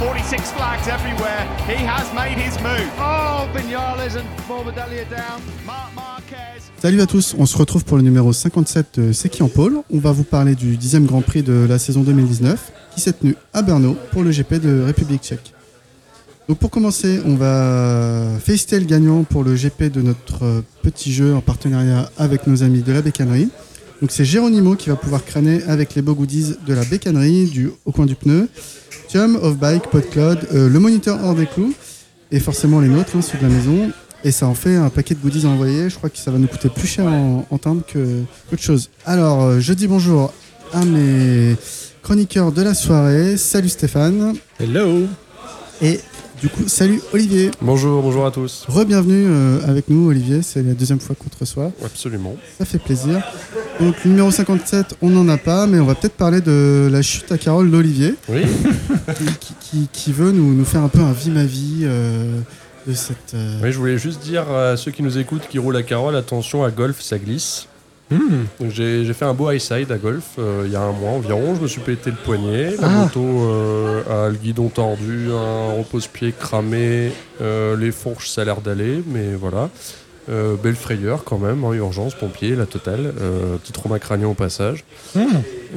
46 flags everywhere. He has made his move. Oh, Vinales and Morbidelli down. Marc Marquez. Salut à tous, on se retrouve pour le numéro 57 de C'est qui en pôle. On va vous parler du 10e Grand Prix de la saison 2019 qui s'est tenu à Brno pour le GP de République tchèque. Donc pour commencer, on va féliciter le gagnant pour le GP de notre euh, petit jeu en partenariat avec nos amis de la bécannerie. Donc c'est Géronimo qui va pouvoir crâner avec les beaux goodies de la bécannerie, du au coin du pneu, Tium, Off-Bike, PodCloud, euh, le moniteur hors des clous et forcément les nôtres, hein, ceux de la maison. Et ça en fait un paquet de goodies à envoyer. Je crois que ça va nous coûter plus cher en, en timbre que autre chose. Alors, euh, je dis bonjour à mes chroniqueurs de la soirée. Salut Stéphane. Hello Et du coup, salut Olivier. Bonjour, bonjour à tous. Re-bienvenue euh, avec nous, Olivier. C'est la deuxième fois qu'on te reçoit. Absolument. Ça fait plaisir. Donc, le numéro 57, on n'en a pas, mais on va peut-être parler de la chute à Carole d'Olivier, Oui, qui, qui- qui veut nous, nous faire un peu un vie ma vie euh, de cette. euh, oui, je voulais juste dire à ceux qui nous écoutent, qui roulent à Carole, attention à golf, ça glisse. Donc, J'ai fait un beau high side à golf euh, il y a un mois environ. Je me suis pété le poignet. La moto euh, a le guidon tordu, un repose-pied cramé. euh, les fourches, ça a l'air d'aller, mais voilà. Belle frayeur quand même, en urgence, pompier, la totale. Petit trauma crânien au passage.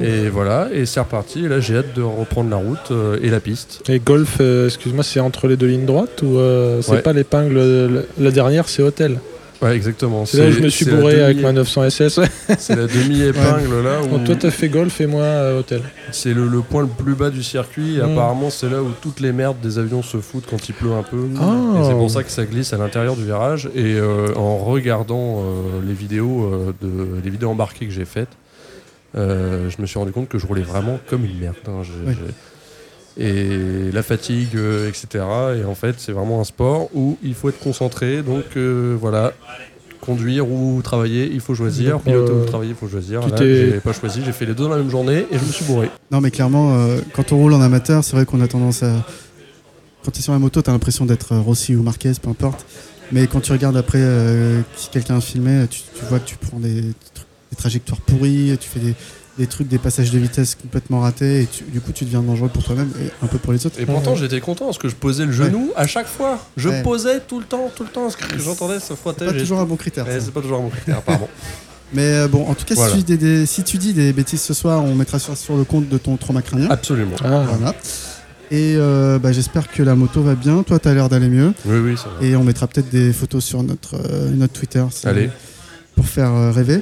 Et voilà, et c'est reparti. Et là, j'ai hâte de reprendre la route euh, et la piste. Et golf, euh, excuse-moi, c'est entre les deux lignes droites ou euh, c'est Ouais. pas l'épingle La, la dernière, c'est hôtel? Ouais, exactement. C'est là où je me suis bourré avec ma 900 SS. ouais. C'est la demi-épingle là où Bon, toi, t'as fait golf et moi, euh, hôtel. c'est le, le point le plus bas du circuit. Et Mm. apparemment, c'est là où toutes les merdes des avions se foutent quand il pleut un peu. Ah. Et c'est pour ça que ça glisse à l'intérieur du virage. Et euh, en regardant euh, les vidéos euh, de les vidéos embarquées que j'ai faites, euh, je me suis rendu compte que je roulais vraiment comme une merde. hein. J'ai-. Et la fatigue, euh, etc. Et en fait, c'est vraiment un sport où il faut être concentré. Donc euh, voilà, conduire ou travailler, il faut choisir. Donc, Piloter euh, ou travailler, il faut choisir. Là, j'ai pas choisi, j'ai fait les deux dans la même journée et je me suis bourré. Non, mais clairement, quand on roule en amateur, c'est vrai qu'on a tendance à. Quand tu es sur la moto, tu as l'impression d'être Rossi ou Marquez, peu importe. Mais quand tu regardes après si quelqu'un a filmé, tu, tu vois que tu prends des, des trajectoires pourries, tu fais des, des trucs, des passages de vitesse complètement ratés, et tu- du coup, tu deviens dangereux pour toi-même et un peu pour les autres. Et pourtant, j'étais content parce que je posais le genou à chaque fois. Je Ouais. posais tout le temps, tout le temps. Ce que j'entendais se frottait. Pas j'ai- toujours un bon critère. C'est pas toujours un bon critère, pardon. Mais euh, bon, en tout cas, Voilà. si, tu dis des, si tu dis des bêtises ce soir, on mettra sur, sur le compte de ton trauma crânien. Absolument. Ah, Voilà. Et euh, bah, j'espère que la moto va bien. Toi, tu as l'air d'aller mieux. Oui, oui, ça va. Et on mettra peut-être des photos sur notre, euh, notre Twitter c'est- Allez. pour faire euh, rêver.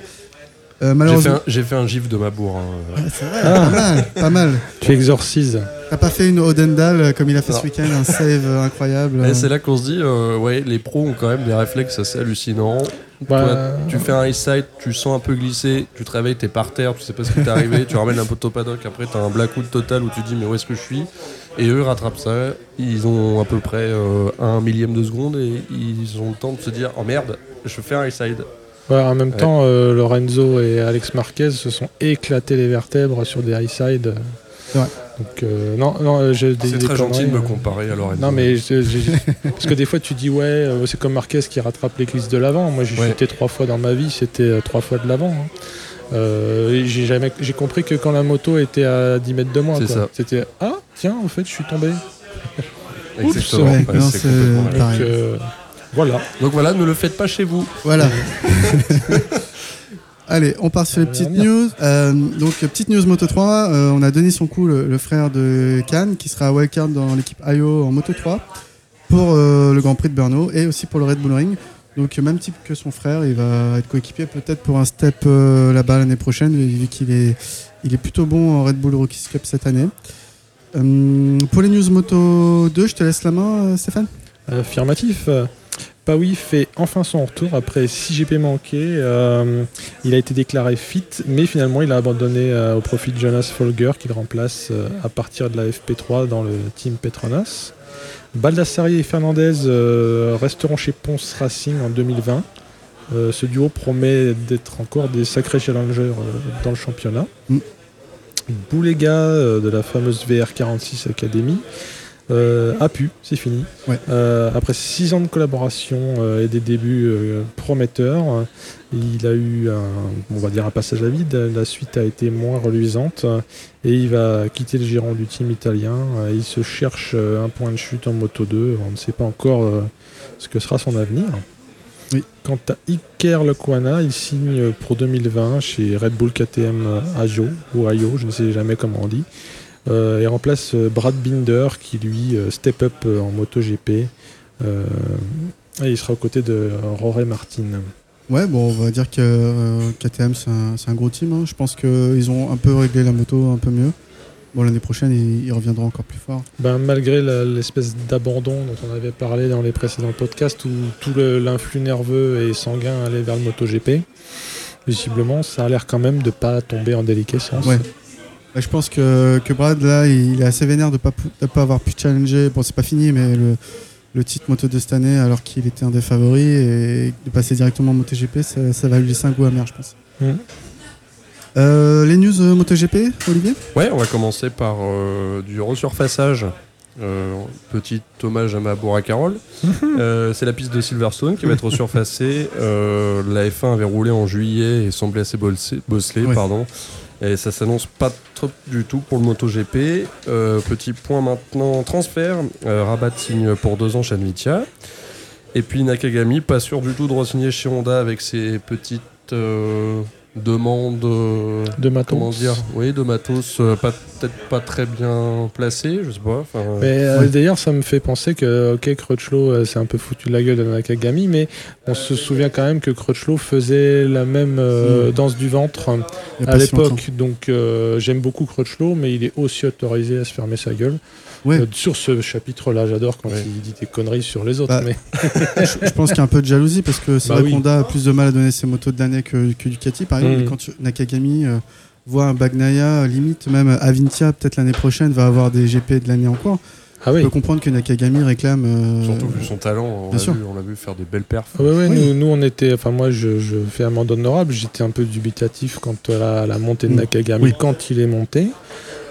Euh, J'ai fait, malheureusement, un, j'ai fait un gif de ma bourre. hein. Ouais, c'est vrai, Ah. pas mal, pas mal. tu exorcises. T'as pas fait une Odendal euh, comme il a fait Non. ce week-end, un save euh, incroyable. Et c'est là qu'on se dit, euh, ouais, les pros ont quand même des réflexes assez hallucinants. Bah, Toi, tu fais un high side, tu sens un peu glisser, tu te réveilles, t'es par terre, tu sais pas ce qui t'est arrivé, tu ramènes un peu paddock, après t'as un blackout total où tu dis mais où est-ce que je suis? Et eux rattrapent ça, ils ont à peu près euh, un millième de seconde et ils ont le temps de se dire oh merde, je fais un high side. Ouais, en même Ouais. temps, euh, Lorenzo et Alex Marquez se sont éclatés les vertèbres sur des high side. Donc, euh, non, non, euh, j'ai des C'est des très gentil de me comparer à Lorenzo. Non, mais je- je- parce que des fois tu dis ouais, c'est comme Marquez qui rattrape les glisses de l'avant. Moi j'ai Ouais. chuté trois fois dans ma vie, c'était trois fois de l'avant. hein. Euh, j'ai jamais, j'ai compris que quand la moto était à 10 mètres de moi, C'est quoi. ça. c'était ah tiens, en fait je suis tombé. Exactement. Ouais, Ouais, non, c'est c'est- complètement vrai. Pareil. Donc euh, voilà. Donc voilà, ne le faites pas chez vous. Voilà. Allez, on part sur les petites news. Euh, donc, petite news Moto 3. euh, on a donné son coup, le, le frère de Cannes, qui sera wildcard dans l'équipe IO en Moto 3 pour euh, le Grand Prix de Brno et aussi pour le Red Bull Ring. Donc, même type que son frère, il va être coéquipier peut-être pour un step euh, là-bas l'année prochaine, vu qu'il est, il est plutôt bon en Red Bull Rookies Cup cette année. Euh, pour les news Moto 2, je te laisse la main, Stéphane. Affirmatif. Pawi fait enfin son retour après 6 GP manqués. Euh, il a été déclaré fit, mais finalement il a abandonné euh, au profit de Jonas Folger qu'il remplace euh, à partir de la FP3 dans le team Petronas. Baldassari et Fernandez resteront chez Ponce Racing en 2020. Euh, ce duo promet d'être encore des sacrés challengers dans le championnat. Mm. Boulega de la fameuse VR46 Academy euh, a pu, c'est fini. Ouais. Euh, après six ans de collaboration euh, et des débuts prometteurs, il a eu un, on va dire un passage à vide. La suite a été moins reluisante et il va quitter le giron du team italien. Il se cherche un point de chute en Moto 2. On ne sait pas encore ce que sera son avenir. Oui. Quant à Iker Lecuana, il signe pour 2020 chez Red Bull KTM Ajo ou Ayo, je ne sais jamais comment on dit. Euh, et remplace euh, Brad Binder qui lui euh, step up en MotoGP. Et il sera aux côtés de Roré Martin. Ouais, bon, on va dire que euh, KTM, c'est un, un gros team. hein. Je pense qu'ils ont un peu réglé la moto un peu mieux. Bon, l'année prochaine, ils, ils reviendront encore plus fort. Ben, malgré l'espèce d'abandon dont on avait parlé dans les précédents podcasts où tout l'influx nerveux et sanguin allait vers le MotoGP, visiblement ça a l'air quand même de pas tomber en déliquescence. Ouais. Bah, je pense que, que Brad, là, il est assez vénère de ne pas, de pas avoir pu challenger. Bon, c'est pas fini, mais le, le titre moto de cette année, alors qu'il était un des favoris, et de passer directement en MotoGP, ça, ça va lui laisser un goût amer, je pense. Mm. Euh, les news euh, MotoGP, Olivier? Ouais, on va commencer par euh, du resurfaçage. Euh, petit hommage à ma bourre à Carole. Euh, c'est la piste de Silverstone qui va être resurfacée. Euh, la F1 avait roulé en juillet et semblait assez bossé- bosselée, Ouais. pardon. Et ça s'annonce pas trop du tout pour le MotoGP. Euh, petit point maintenant transfert. Euh, Rabat signe pour deux ans chez Admitia. Et puis Nakagami, pas sûr du tout de re-signer chez Honda avec ses petites euh, demandes. euh, De matos. comment dire Oui, de matos, euh, pas- peut-être pas très bien placé, je sais pas. enfin, euh, Mais euh, Ouais. d'ailleurs, ça me fait penser que, ok, Crutchlow euh, s'est un peu foutu de la gueule de Nakagami, mais on se souvient quand même que Crutchlow faisait la même euh, Mm. danse du ventre euh, à si l'époque. Donc, euh, j'aime beaucoup Crutchlow, mais il est aussi autorisé à se fermer sa gueule. Ouais. Euh, sur ce chapitre-là, j'adore quand Ouais. il dit des conneries sur les autres. Bah, mais... je, je pense qu'il y a un peu de jalousie parce que c'est Bah vrai oui. qu'Honda a plus de mal à donner ses motos de l'année que, que Ducati par exemple. Et quand tu- Nakagami euh, voit un Bagnaia, limite même Avintia, peut-être l'année prochaine, va avoir des GP de l'année en cours. Ah On oui. peut comprendre que Nakagami réclame. euh, Surtout vu son talent, on bien l'a sûr. vu, on l'a vu faire des belles perfs. Ah ouais, ouais, Oui. Nous, nous, on était, enfin moi je, je fais amende honorable, j'étais un peu dubitatif quant à la, la montée de Mm. Nakagami Oui. quand il est monté.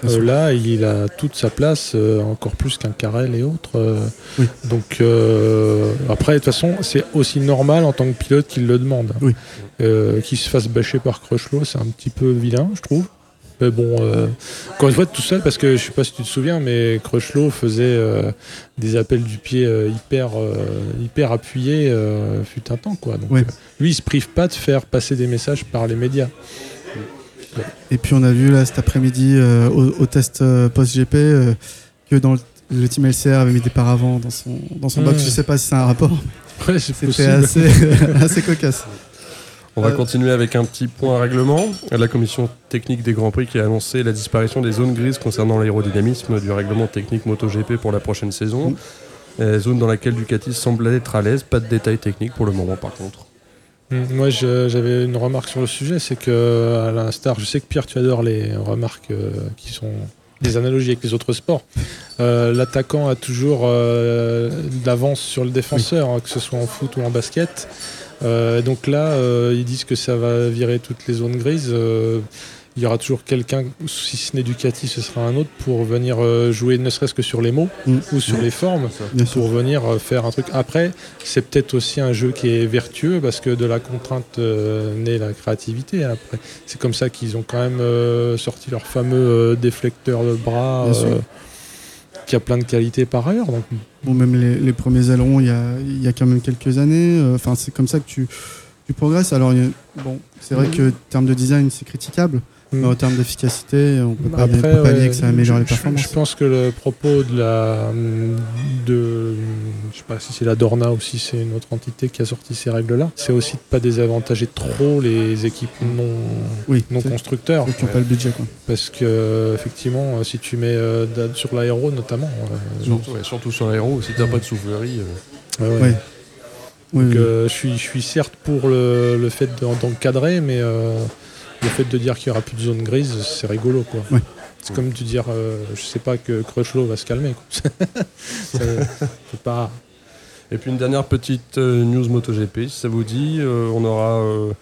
Euh, là, il a toute sa place, euh, encore plus qu'un Carrel et autres. euh. Oui. Donc euh, après, de toute façon, c'est aussi normal en tant que pilote qu'il le demande. Oui. Euh, qu'il se fasse bâcher par Crutchlow, c'est un petit peu vilain, je trouve. Mais bon, euh, encore une fois, tout seul, parce que je sais pas si tu te souviens, mais Crutchlow faisait euh, des appels du pied euh, hyper, euh, hyper appuyés, euh, fut un temps, quoi. Donc, euh, lui, il se prive pas de faire passer des messages par les médias. Et puis on a vu là cet après-midi euh, au, au test euh, post-GP euh, que dans le, le team LCR avait mis des paravents dans son, dans son box. Je sais pas si c'est un rapport. Ouais, C'était assez, assez cocasse. On va Euh, continuer avec un petit point règlement. La commission technique des Grands Prix qui a annoncé la disparition des zones grises concernant l'aérodynamisme du règlement technique MotoGP pour la prochaine saison. Mm. Euh, zone dans laquelle Ducati semble être à l'aise. Pas de détails techniques pour le moment par contre. Mm, Moi, j'avais une remarque sur le sujet, c'est que, à l'instar, je sais que Pierre, tu adores les remarques euh, qui sont des analogies avec les autres sports. Euh, L'attaquant a toujours euh, de l'avance sur le défenseur, hein, que ce soit en foot ou en basket. Euh, donc là, ils disent que ça va virer toutes les zones grises. Il y aura toujours quelqu'un, si ce n'est Ducati, ce sera un autre, pour venir euh, jouer ne serait-ce que sur les mots Mm. ou sur les formes Bien sûr. pour venir euh, faire un truc. Après, c'est peut-être aussi un jeu qui est vertueux parce que de la contrainte euh, naît la créativité. Après, c'est comme ça qu'ils ont quand même euh, sorti leur fameux euh, déflecteur de bras qui a plein de qualités par ailleurs. Donc, Bon, même les, les premiers ailerons, il y a, il y a quand même quelques années. euh, Enfin, c'est comme ça que tu, tu progresses. Alors, a- bon, c'est vrai que en termes de design, c'est critiquable. Mais en termes d'efficacité, on peut pas, on peut pas ouais, que ça améliore les je- performances. Je pense que le propos de la de je sais pas si c'est la Dorna ou si c'est une autre entité qui a sorti ces règles-là, c'est aussi de pas désavantager trop les équipes non Oui, non c'est- constructeurs. qui n'ont pas le budget. Quoi. Parce que effectivement, euh, si tu mets euh, sur l'aéro notamment, euh, Surtout, ouais, surtout sur l'aéro, si t'as pas de soufflerie. euh, ouais, ouais. Ouais. Oui, Donc, oui. euh, je suis je suis certes pour le, le fait d'en- d'encadrer, mais euh, le fait de dire qu'il y aura plus de zone grise, c'est rigolo quoi. C'est comme tu dire, euh, je sais pas que Crutchlow va se calmer. quoi. Ça- c'est pas. Et puis une dernière petite euh, news MotoGP, si ça vous dit, euh, on aura euh,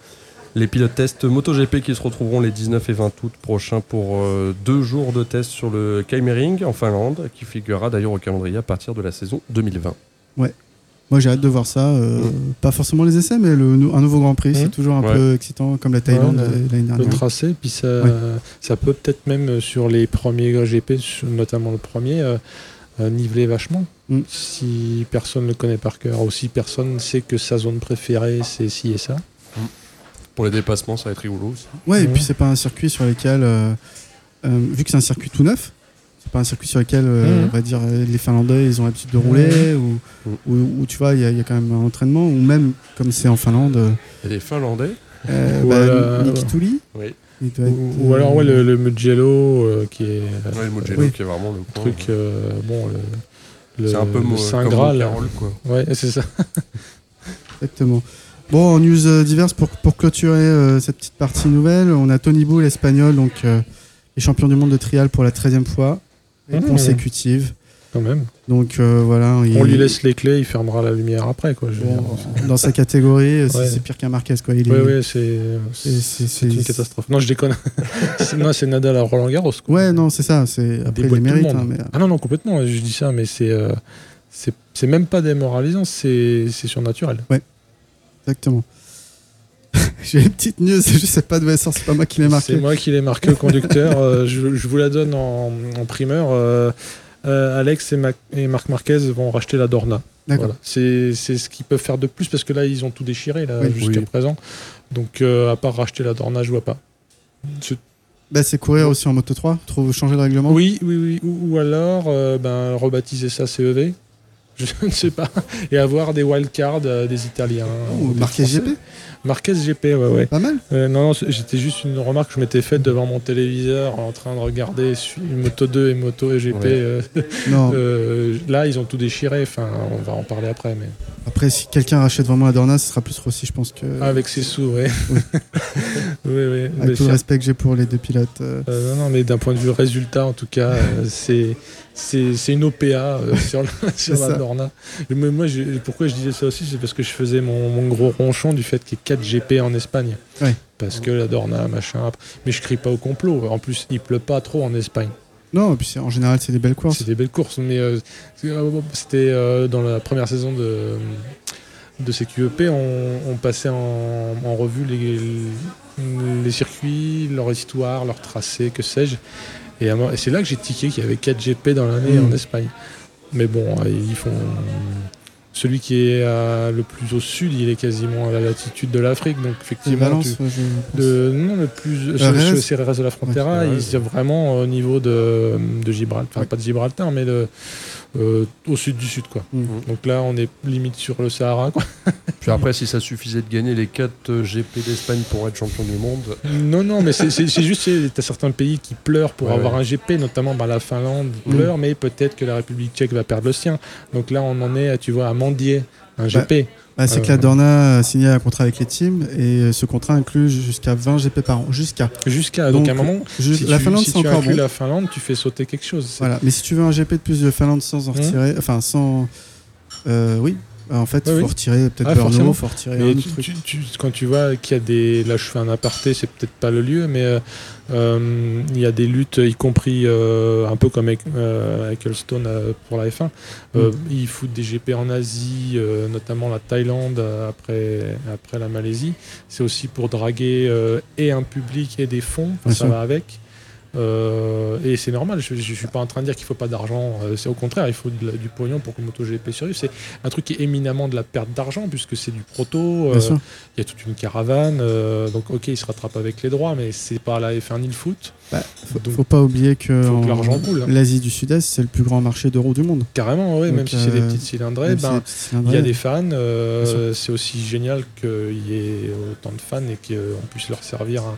les pilotes tests MotoGP qui se retrouveront les 19 et 20 août prochains pour euh, deux jours de tests sur le Keimering en Finlande, qui figurera d'ailleurs au calendrier à partir de la saison 2020. Moi, j'ai hâte de voir ça. euh, Pas forcément les essais, mais le, un nouveau Grand Prix, Mm. c'est toujours un Ouais. peu excitant, comme la Thaïlande Ouais, le- euh, l'année le dernière. tracé, puis ça, Ouais. ça peut peut-être même euh, sur les premiers GP, notamment le premier, euh, niveler vachement. Mm. Si personne ne le connaît par cœur, ou si personne sait que sa zone préférée c'est ci et ça. Pour les dépassements, ça va être rigolo aussi. Ouais, et puis c'est pas un circuit sur lequel, euh, euh, vu que c'est un circuit tout neuf, c'est pas un circuit sur lequel, euh, Mhm. on va dire, euh, les Finlandais, ils ont l'habitude de rouler, ou, Mhm. ou, ou tu vois, il y, a- il y a quand même un entraînement, ou même, comme c'est en Finlande, euh, Et les Finlandais euh, Ou bah, alors- Niki Tuli, Oui. être, Ou, ou euh, alors ouais, le, le Mugello euh, qui est euh, Ouais, le Mugello Oui. qui est vraiment le point. truc, euh, bon, le, le- c'est un peu le Saint comme Graal. Carole, quoi. Ouais, c'est ça. Exactement. Bon, en news euh, diverses, pour, pour clôturer euh, cette petite partie nouvelle, on a Tony Bou, l'espagnol, donc euh, les champions du monde de trial pour la 13e fois Mmh. consécutive. Quand même. Donc euh, voilà, il- On lui laisse les clés, il fermera la lumière après. Quoi, bon, dire. dans sa catégorie, c'est Ouais. pire qu'un Marquez. Quoi. Il est- Ouais, ouais, c'est une catastrophe. Non, je déconne. C'est- non, c'est Nadal à Roland Garros. quoi. Ouais, non, c'est ça. C'est après il les mérite. hein, mais, Ah non, non, complètement. Je dis ça, mais c'est euh, c'est même pas démoralisant, c'est surnaturel. exactement. J'ai une petite news, je sais pas d'où elle sort, c'est pas moi qui l'ai marqué. C'est moi qui l'ai marqué au conducteur. euh, je, je vous la donne en, en primeur. euh, euh, Alex et, Mac- et Marc Marquez vont racheter la Dorna. Voilà. C'est c'est ce qu'ils peuvent faire de plus parce que là, ils ont tout déchiré là, Oui. jusqu'à Oui. présent. Donc, euh, à part racheter la Dorna, je vois pas. Bah, c'est courir aussi en Moto 3, trouve changer le règlement. Oui, oui, oui. Ou, ou alors, euh, ben, rebaptiser ça CEV. Je ne sais pas. Et avoir des wildcards euh, des Italiens. Ou marqué. GP, Marquez GP, ouais, ouais. pas mal. Euh, non, non, j'étais juste une remarque que je m'étais faite devant mon téléviseur en train de regarder Moto 2 et Moto et GP. Ouais. euh, Non, euh, là, ils ont tout déchiré. Enfin, on va en parler après, mais après, si quelqu'un rachète vraiment la Dorna, ce sera plus Rossi, je pense que. avec ses sous, ouais. oui, oui. Mais avec tout le respect que j'ai pour les deux pilotes. euh, euh, non, non, mais d'un point de vue résultat, en tout cas, euh, c'est c'est une OPA euh, sur, la, sur. Dorna. Mais moi, je- pourquoi je disais ça aussi, c'est parce que je faisais mon, mon gros ronchon du fait qu'il y ait 4 GP en Espagne. Ouais. Parce que la Dorna, machin. Mais je crie pas au complot. En plus, il pleut pas trop en Espagne. Non, et puis en général, c'est des belles courses. C'est des belles courses, mais euh, euh, c'était euh, dans la première saison de, de CQEP, on, on passait en, en revue les, les circuits, leur histoire, leur tracé, que sais-je. Et, c'est là que j'ai tiqué qu'il y avait 4 GP dans l'année Mm. en Espagne. Mais bon, euh, ils font. Celui qui est à- le plus au sud, il est quasiment à la latitude de l'Afrique, donc effectivement. Valence, tu- je pense. de, non, le plus. C'est de la Frontera. Ouais, il est vraiment au niveau de, de Gibraltar. Enfin, Ouais. pas de Gibraltar, mais de, euh, au sud du sud. Quoi. Mm. Donc là, on est limite sur le Sahara. Quoi. Puis après, si ça suffisait de gagner les 4 GP d'Espagne pour être champion du monde, Non, non, mais c'est juste, tu as certains pays qui pleurent pour Ouais, avoir ouais. un GP, notamment bah, la Finlande Mm. pleure, mais peut-être que la République tchèque va perdre le sien. Donc là, on en est, tu vois, à mendier un GP. Bah, c'est Euh, que la Dorna a signé un contrat avec les teams et euh, ce contrat inclut jusqu'à 20 GP par an. Jusqu'à. Jusqu'à. Donc, Donc, à un moment, si la tu, Finlande, si c'est tu encore inclus bon. la Finlande, tu fais sauter quelque chose. Voilà. Mais si tu veux un GP de plus de Finlande sans en Mhm. retirer. Enfin, sans. euh, oui. Bah, En fait, il Oui, faut retirer peut-être Ah, il faut retirer un Mais autre tu- truc. tu- tu- quand tu vois qu'il y a des. Là, je fais un aparté, c'est peut-être pas le lieu, mais euh, euh, il y a des luttes, y compris euh, un peu comme avec, euh, Ecclestone, pour la F1. Euh, Ils foutent des GP en Asie, notamment la Thaïlande après, après la Malaisie. C'est aussi pour draguer et un public et des fonds, ça sûr. va avec. Euh, et c'est normal, je ne suis pas en train de dire qu'il faut pas d'argent, euh, c'est au contraire, il faut de du pognon pour que MotoGP survive. C'est un truc qui est éminemment de la perte d'argent puisque c'est du proto, euh, il y a toute une caravane, euh, donc ok, il se rattrape avec les droits, mais c'est pas la F1 ni le foot, Bah, faut, Donc, faut pas oublier que, que hein. l'Asie du Sud-Est, c'est le plus grand marché d'euros du monde. carrément, Donc, même si c'est des petites cylindrées, si ben, il y a des fans, c'est aussi génial qu'il y ait autant de fans et qu'on puisse leur servir un,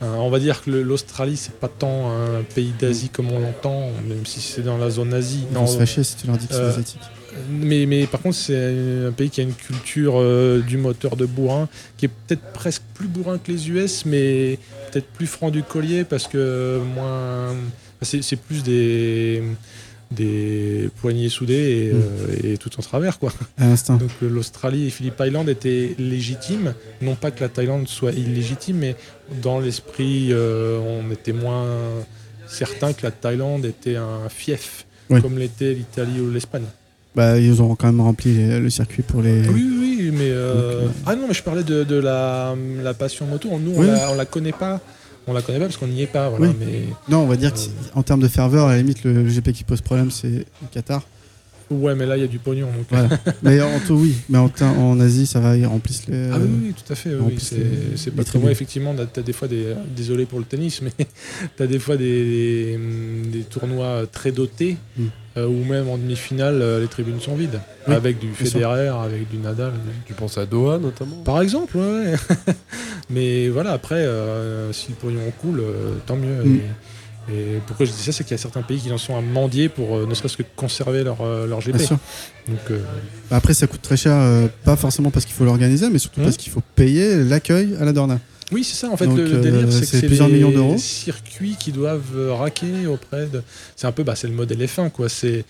un- on va dire que l'Australie, c'est pas tant un pays d'Asie comme on l'entend, même si c'est dans la zone Asie. Ils Non, vont se fâcher si tu leur dis que c'est euh, asiatique. Mais, mais par contre, c'est un pays qui a une culture euh, du moteur de bourrin qui est peut-être presque plus bourrin que les US, mais peut-être plus franc du collier parce que moins. c'est plus des des poignées soudées et, Mm. euh, et tout en travers quoi. Donc euh, l'Australie et Phillip Island étaient légitimes, non pas que la Thaïlande soit illégitime, mais dans l'esprit, euh, on était moins certain que la Thaïlande était un fief, Oui. comme l'était l'Italie ou l'Espagne. Bah, ils ont quand même rempli les- le circuit pour les. Oui, oui, mais euh, Donc, ah non, mais je parlais de, de la, la passion moto. Nous, on, Oui. la, on la connaît pas. On la connaît pas parce qu'on n'y est pas, voilà. Oui. Mais Non, on va dire que c'est- en termes de ferveur, à la limite, le GP qui pose problème, c'est le Qatar. Ouais, mais là, il y a du pognon. Donc, Voilà. mais en tout, oui. Mais en, Asie, ça va, ils remplissent les. Ah oui, oui, tout à fait. oui, c'est pas très loin. Effectivement, tu as des fois des. Désolé pour le tennis, mais tu as des fois des, des, des tournois très dotés Mm. euh, où même en demi-finale, euh, les tribunes sont vides. Oui, avec du. Federer, avec du Nadal. Tu penses à Doha notamment? Par exemple, ouais. mais voilà, après, euh, si le pognon coule, euh, tant mieux. Mm. Et, et pourquoi je dis ça, c'est qu'il y a certains pays qui en sont à mendier pour euh, ne serait-ce que conserver leur, euh, leur GP. Bien sûr. Donc, euh, Bah, Après, ça coûte très cher, euh, pas forcément parce qu'il faut l'organiser, mais surtout Hmm. parce qu'il faut payer l'accueil à la Dorna. Oui, c'est ça. En fait, Donc, le, délire, c'est que c'est plusieurs millions d'euros. circuits qui doivent raquer auprès de. C'est un peu, bah, c'est le modèle F1, quoi. C'est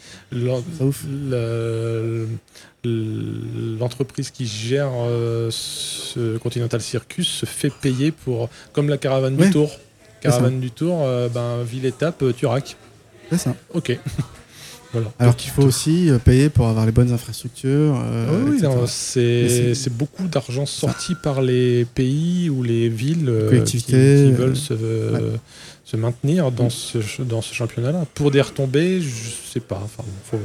l'entreprise qui gère ce Continental Circus se fait payer pour, comme la caravane Ouais. du Tour. Caravane du Tour, euh, ben ville étape, euh, tu raques. C'est ça. Ok. voilà. Alors qu'il faut aussi euh, payer pour avoir les bonnes infrastructures. Ah euh, oui, c'est beaucoup d'argent sorti par les pays ou les villes qui, collectivités, qui veulent se, se maintenir dans ce, ch- dans ce championnat-là. Pour des retombées, je sais pas. Enfin, faut,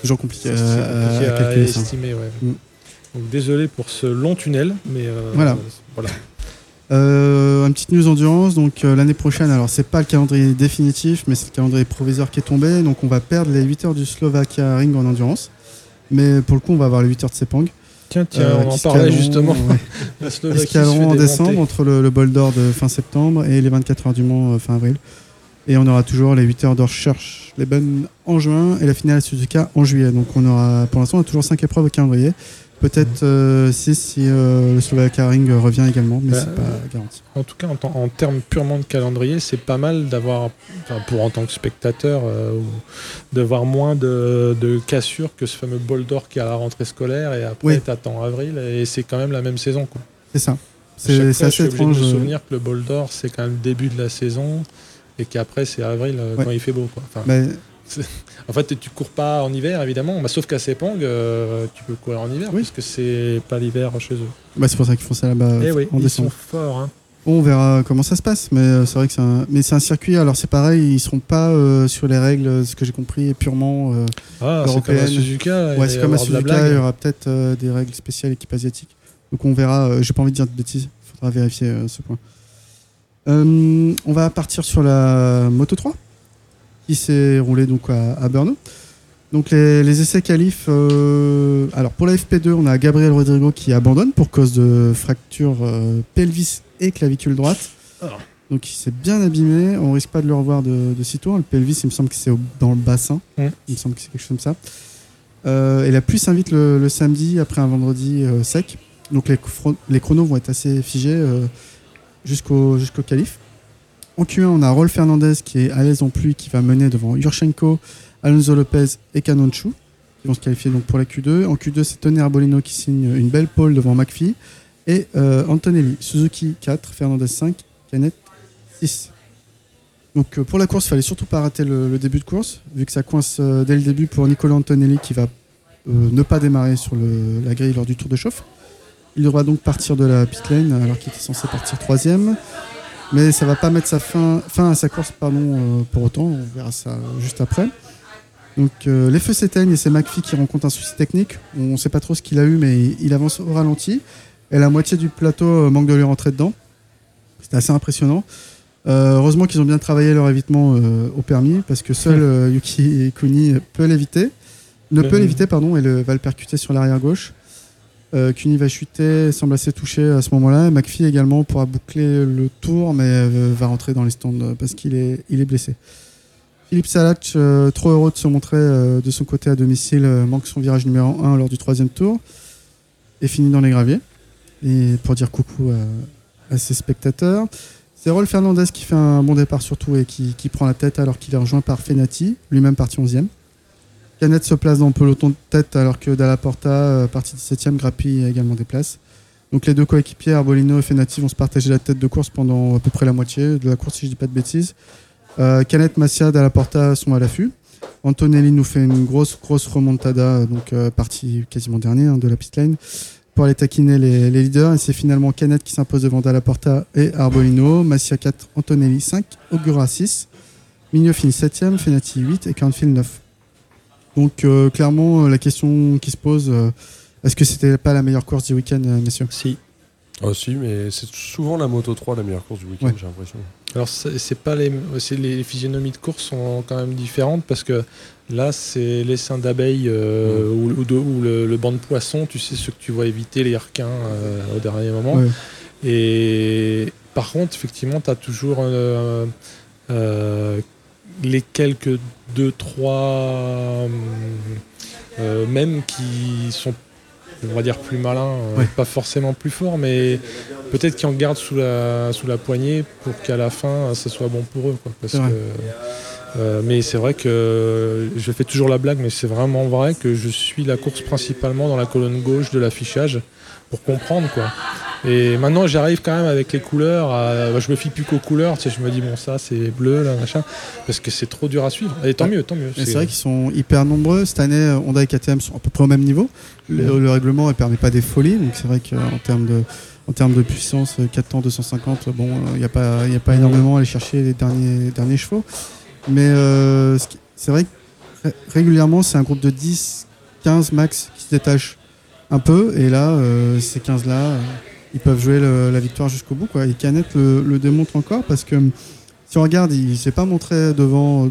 toujours compliqué, ça, c'est compliqué à, estimer. ouais. Mm. Donc, désolé pour ce long tunnel, mais Voilà. voilà. Euh, une petite news endurance. Donc euh, l'année prochaine, alors c'est pas le calendrier définitif, mais c'est le calendrier provisoire qui est tombé. Donc on va perdre les 8 heures du Slovakia Ring en endurance. Mais pour le coup, on va avoir les 8 heures de Sepang. Tiens, tiens, Euh, on en parlait justement. ouais, La qui en décembre entre le, le bol d'or de fin septembre et les 24 heures du Mans euh, fin avril. Et on aura toujours les 8 heures de recherche, les bonnes en juin et la finale à Suzuka en juillet. Donc on aura, pour l'instant, on a toujours 5 épreuves au calendrier. Peut-être 6 si euh, le Slovakia Ring revient également, mais Bah, c'est pas garanti. En tout cas, en, termes purement de calendrier, c'est pas mal d'avoir, enfin, pour en tant que spectateur, euh, ou de voir moins de, de cassures que ce fameux bol d'or qui à la rentrée scolaire et après Oui. t'attends avril et c'est quand même la même saison. C'est ça. C'est c'est je suis assez obligé de étrange. me euh, souvenir que le bol d'or c'est quand même le début de la saison et qu'après c'est avril euh, Ouais. quand il fait beau. Quoi. Enfin, en fait, tu cours pas en hiver évidemment, bah, sauf qu'à Sepang, euh, tu peux courir en hiver Oui. parce que c'est pas l'hiver chez eux. bah, c'est pour ça qu'ils font ça là-bas Eh euh, oui, en ils décembre. sont forts. hein. On verra comment ça se passe, mais euh, c'est vrai que c'est un, mais c'est un circuit. Alors c'est pareil, ils seront pas euh, sur les règles, ce que j'ai compris, purement. euh, Ah, c'est comme à. Suzuka. il ouais, c'est comme à Suzuka, il y aura peut-être euh, des règles spéciales équipe asiatique. Donc on verra. j'ai pas envie de dire de bêtises, faudra vérifier ce point. On va partir sur la Moto 3 qui s'est roulée donc à, à Brno. Donc les, les essais qualifs. euh, alors pour la FP2, on a Gabriel Rodrigo qui abandonne pour cause de fracture euh, pelvis et clavicule droite. Ah. Donc il s'est bien abîmé. On risque pas de le revoir de, de sitôt. Le pelvis, il me semble que c'est dans le bassin. Mm. Il me semble que c'est quelque chose comme ça. Euh, et la pluie s'invite le, le samedi après un vendredi sec. Donc les, chro- les chronos vont être assez figés jusqu'au jusqu'au qualif. En Q1, on a Rolf Fernandez qui est à l'aise en pluie, qui va mener devant Yurchenko, Alonso Lopez et Canonchu, qui vont se qualifier donc pour la Q2. En Q2, c'est Tony Arbolino qui signe une belle pole devant McPhee. Et euh, Antonelli, Suzuki 4, Fernandez 5, Canet 6. Donc euh, pour la course, il fallait surtout pas rater le, début de course, vu que ça coince euh, dès le début pour Nicolas Antonelli qui va ne pas démarrer sur la grille lors du tour de chauffe. Il devra donc partir de la pit lane alors qu'il était censé partir troisième. Mais ça va pas mettre sa fin, fin à sa course pardon, euh, pour autant, on verra ça juste après. Donc euh, les feux s'éteignent et c'est McPhee qui rencontre un souci technique. On ne sait pas trop ce qu'il a eu mais il, avance au ralenti. Et la moitié du plateau euh, manque de lui rentrer dedans. C'était assez impressionnant. Euh, heureusement qu'ils ont bien travaillé leur évitement euh, au permis parce que seul Yuki Kuni peut l'éviter. Ne peut l'éviter pardon et le, va le percuter sur l'arrière gauche. Euh, Kuni va chuter, semble assez touché à ce moment-là. McPhee également pourra boucler le tour, mais euh, va rentrer dans les stands euh, parce qu'il est, blessé. Philippe Salach, euh, trop heureux de se montrer euh, de son côté à domicile, euh, manque son virage numéro 1 lors du troisième tour et finit dans les graviers. Et pour dire coucou à, à ses spectateurs. C'est Rolf Fernandez qui fait un bon départ surtout et qui, qui prend la tête alors qu'il est rejoint par Fenati, lui-même parti 11e. Canet se place dans le peloton de tête alors que Dalla Porta, euh, parti 17e, grappille également des places. Donc les deux coéquipiers, Arbolino et Fenati, vont se partager la tête de course pendant à peu près la moitié de la course, si je dis pas de bêtises. Euh, Canet, Massia, Dalla Porta sont à l'affût. Antonelli nous fait une grosse, grosse remontada, donc euh, partie quasiment dernier hein, de la pit lane, pour aller taquiner les, leaders. Et c'est finalement Canet qui s'impose devant Dalla Porta et Arbolino. Massia 4, Antonelli 5, Ogura 6. Mignot finit 7ème, Fenati 8 et Cornfield 9. Donc euh, clairement, euh, la question qui se pose, euh, est-ce que c'était pas la meilleure course du week-end, messieurs? Si. Ah si, mais c'est souvent la Moto 3 la meilleure course du week-end, Ouais. j'ai l'impression. Alors c'est pas les, les physionomies de course sont quand même différentes parce que là c'est les seins d'abeilles euh, ou, ou de- ou le, le banc de poisson, tu sais ce que tu vas éviter les requins euh, au dernier moment. Ouais. Et par contre effectivement tu as toujours euh, euh, les quelques deux trois euh, même qui sont on va dire plus malins, euh, Ouais. pas forcément plus forts, mais peut-être qu'ils en gardent sous la, sous la poignée pour qu'à la fin, ça soit bon pour eux. Quoi, parce C'est vrai. que, euh, mais c'est vrai que je fais toujours la blague, mais c'est vraiment vrai que je suis la course principalement dans la colonne gauche de l'affichage pour comprendre. quoi. Et maintenant, j'arrive quand même avec les couleurs. à- je me fie plus qu'aux couleurs. Tu sais, je me dis, bon, ça, c'est bleu, là, machin. Parce que c'est trop dur à suivre. Et tant Ouais. mieux, tant mieux. C'est vrai qu'ils sont hyper nombreux. Cette année, euh, Honda et KTM sont à peu près au même niveau. Le, le règlement ne permet pas des folies, donc c'est vrai qu'en termes de, en termes de puissance, euh, 4 temps 250, bon, il n'y a pas, y a pas énormément à aller chercher les derniers, derniers chevaux. Mais euh, c'est vrai que ré- régulièrement, c'est un groupe de 10, 15 max qui se détache un peu. Et là, euh, ces 15-là, euh, ils peuvent jouer le- la victoire jusqu'au bout. Quoi. Et Canet le, le démontre encore parce que si on regarde, il ne s'est pas montré devant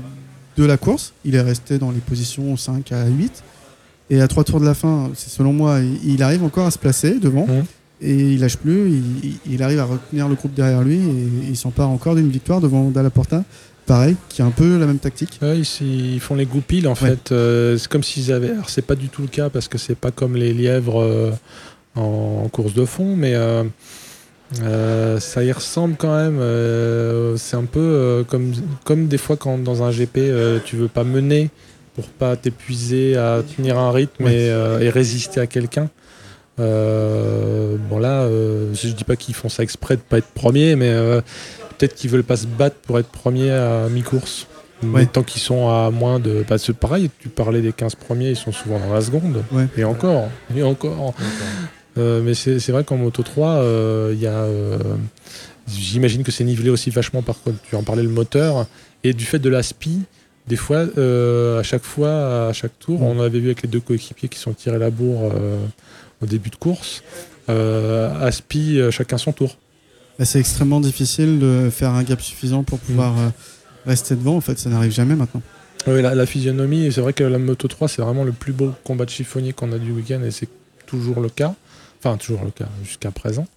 de la course. Il est resté dans les positions 5 à 8. Et à trois tours de la fin, c'est selon moi, il, arrive encore à se placer devant. Et il lâche plus. Il, il- il arrive à retenir le groupe derrière lui. Et il s'empare encore d'une victoire devant Dalla Porta. Pareil, qui a un peu la même tactique. Ouais, ils, ils font les goupiles en Ouais. fait. Euh, c'est comme s'ils avaient. Alors c'est pas du tout le cas parce que c'est pas comme les lièvres euh, en, en course de fond, mais euh, ça y ressemble quand même. C'est un peu comme, comme des fois quand dans un GP tu veux pas mener pour pas t'épuiser à tenir un rythme Ouais. et, et résister à quelqu'un. Bon là, je dis pas qu'ils font ça exprès de pas être premier, mais peut-être qu'ils veulent pas se battre pour être premier à mi-course. Ouais. Mais tant qu'ils sont à moins de. Bah, c'est pareil, tu parlais des 15 premiers, ils sont souvent dans la seconde. Ouais. Et encore, et encore. Euh, mais c'est c'est vrai qu'en Moto 3, euh, il y a. euh, J'imagine que c'est nivelé aussi vachement par contre, tu en parlais le moteur. Et du fait de la SPI, des fois, euh, à chaque fois, à chaque tour, on avait vu avec les deux coéquipiers qui sont tirés la bourre euh, au début de course. Euh, à SPI, euh, chacun son tour. Là, c'est extrêmement difficile de faire un gap suffisant pour pouvoir euh, rester devant. En fait, ça n'arrive jamais maintenant. Oui, la, la physionomie, c'est vrai que la Moto 3, c'est vraiment le plus beau combat de chiffonnier qu'on a du week-end et c'est toujours le cas. Enfin, toujours le cas jusqu'à présent.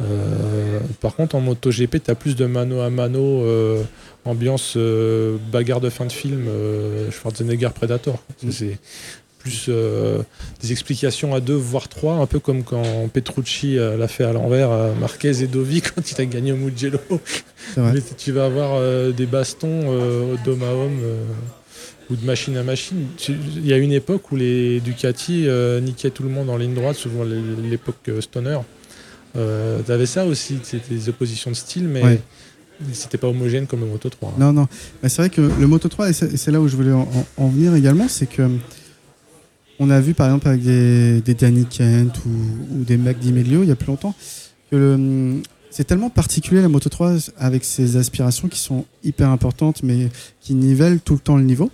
Euh, par contre, en MotoGP, tu as plus de mano à mano, euh, ambiance euh, bagarre de fin de film, Schwarzenegger Predator. Mm. C'est plus euh, des explications à deux, voire trois, un peu comme quand Petrucci euh, l'a fait à l'envers Marquez et Dovi quand il a gagné au Mugello. Mais tu vas avoir euh, des bastons d'homme à homme ou de machine à machine. Tu- Il y a une époque où les Ducati niquaient tout le monde en ligne droite, souvent l'é- l'époque Stoner. Euh, T'avais ça aussi, c'était des oppositions de style, mais Ouais. c'était pas homogène comme le Moto 3. Non, non. Mais c'est vrai que le Moto 3, et c'est là où je voulais en venir également, c'est que on a vu par exemple avec des, des Danny Kent ou, ou des Mac Di Meglio il y a plus longtemps que le- c'est tellement particulier la Moto 3 avec ses aspirations qui sont hyper importantes mais qui nivellent tout le temps le niveau.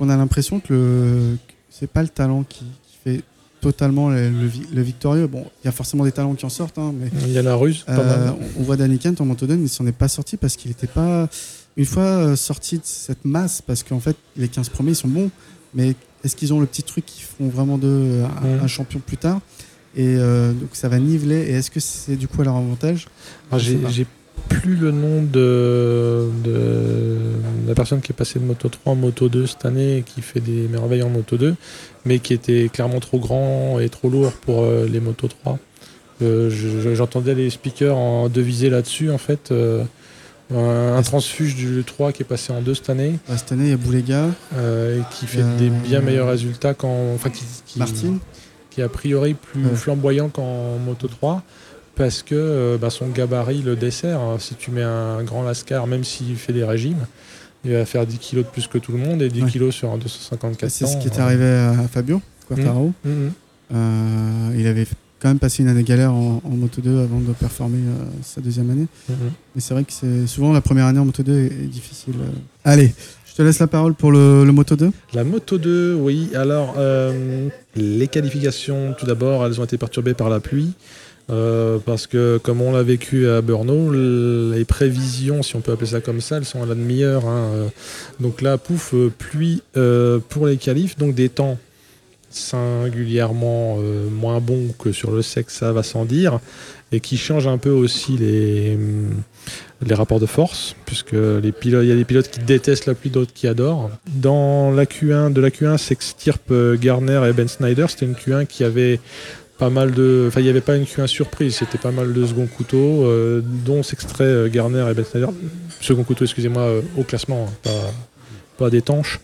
On a l'impression que le que c'est pas le talent qui, qui fait totalement le, le vi- le victorieux. Bon, il y a forcément des talents qui en sortent, hein, mais Il y a la ruse, pas euh, mal. on- on voit Danny Kent en Moto 2, mais il s'en est pas sorti parce qu'il n'était pas. Une fois euh, sorti de cette masse, parce qu'en fait, les 15 premiers ils sont bons, mais est-ce qu'ils ont le petit truc qui font vraiment de un, un champion plus tard Et euh, donc ça va niveler. Et est-ce que c'est du coup à leur avantage sais J'ai plus le nom de, de la personne qui est passée de Moto 3 en Moto 2 cette année et qui fait des merveilles en Moto 2, mais qui était clairement trop grand et trop lourd pour euh, les Moto 3. Euh, je- je- J'entendais les speakers en deviser là-dessus, en fait. euh, Un, un transfuge du 3 qui est passé en deux cette année, Bah, cette année, il y a Boulega, euh, qui fait Euh, des bien meilleurs résultats qu'en. Enfin, qui, qui- Martin. qui est a priori plus Ouais. flamboyant qu'en Moto 3 parce que euh, bah, son gabarit le dessert. hein. Si tu mets un grand Lascar, même s'il fait des régimes, il va faire 10 kilos de plus que tout le monde et 10 Ouais. kilos sur un 254 C'est ce qui est euh, arrivé à Fabio Quartaro. mm, mm. Euh, il avait quand même passé une année galère en, en Moto 2 avant de performer euh, sa deuxième année. Mm. Mais c'est vrai que c'est souvent la première année en Moto 2 est, est difficile. euh. Allez, je te laisse la parole pour le, le Moto 2. La Moto 2, oui. Alors, euh, les qualifications, tout d'abord, elles ont été perturbées par la pluie. euh, parce que, comme on l'a vécu à Brno, les prévisions, si on peut appeler ça comme ça, elles sont à la demi-heure. hein. Donc là, pouf, pluie euh, pour les qualifs, donc des temps singulièrement euh, moins bons que sur le sec, ça va sans dire, et qui changent un peu aussi les, hum, les rapports de force, puisque les pilotes, il y a des pilotes qui détestent la pluie, d'autres qui adorent. Dans la Q1, de la Q1, s'extirpe euh, Garner et Ben Snyder. C'était une Q1 qui avait pas mal de. Enfin, il n'y avait pas une Q1 surprise, c'était pas mal de second couteau, euh, dont s'extrait Garner et Ben Snyder. Second couteau, excusez-moi, au classement, hein, pas, pas d'étanche.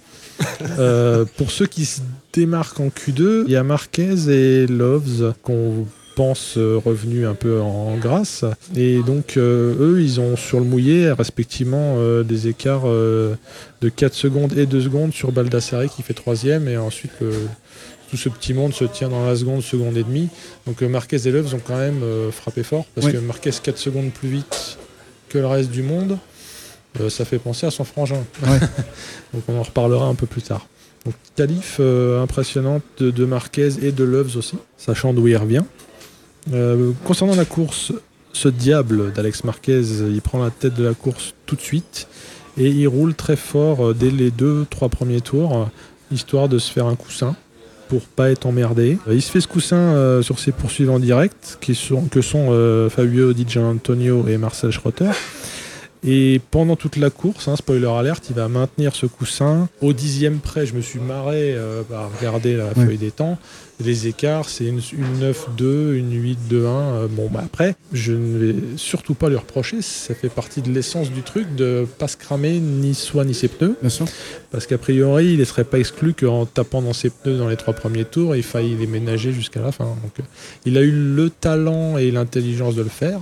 Pour ceux qui se démarquent en Q2, il y a Marquez et Loves qu'on pense euh, revenus un peu en grâce. Et donc, euh, eux, ils ont sur le mouillé, respectivement, euh, des écarts euh, de 4 secondes et 2 secondes sur Baldassare qui fait troisième. Et ensuite, le- tout ce petit monde se tient dans la seconde, seconde et demie. Donc, Marquez et Loves ont quand même frappé fort parce Oui. que Marquez 4 secondes plus vite que le reste du monde. ça fait penser à son frangin. Ouais. Donc on en reparlera un peu plus tard. Donc qualif euh, impressionnante de, Marquez et de Loves aussi, sachant d'où il revient. Euh, concernant la course, ce diable d'Alex Marquez, il prend la tête de la course tout de suite et il roule très fort euh, dès les deux, trois premiers tours, histoire de se faire un coussin pour pas être emmerdé. Il se fait ce coussin sur ses poursuivants directs, que sont Fabio Di Gianantonio et Marcel Schroeter. Et pendant toute la course, hein, spoiler alerte, il va maintenir ce coussin. Au dixième près, je me suis marré euh, à regarder la Ouais. feuille des temps. Les écarts, c'est une, une 9-2, une 8-2-1. Euh, bon, bah après, je ne vais surtout pas lui reprocher. Ça fait partie de l'essence du truc de pas se cramer ni soi ni ses pneus. Bien sûr. Parce qu'a priori, il ne serait pas exclu qu'en tapant dans ses pneus dans les trois premiers tours, il faille les ménager jusqu'à la fin. Donc, euh, il a eu le talent et l'intelligence de le faire.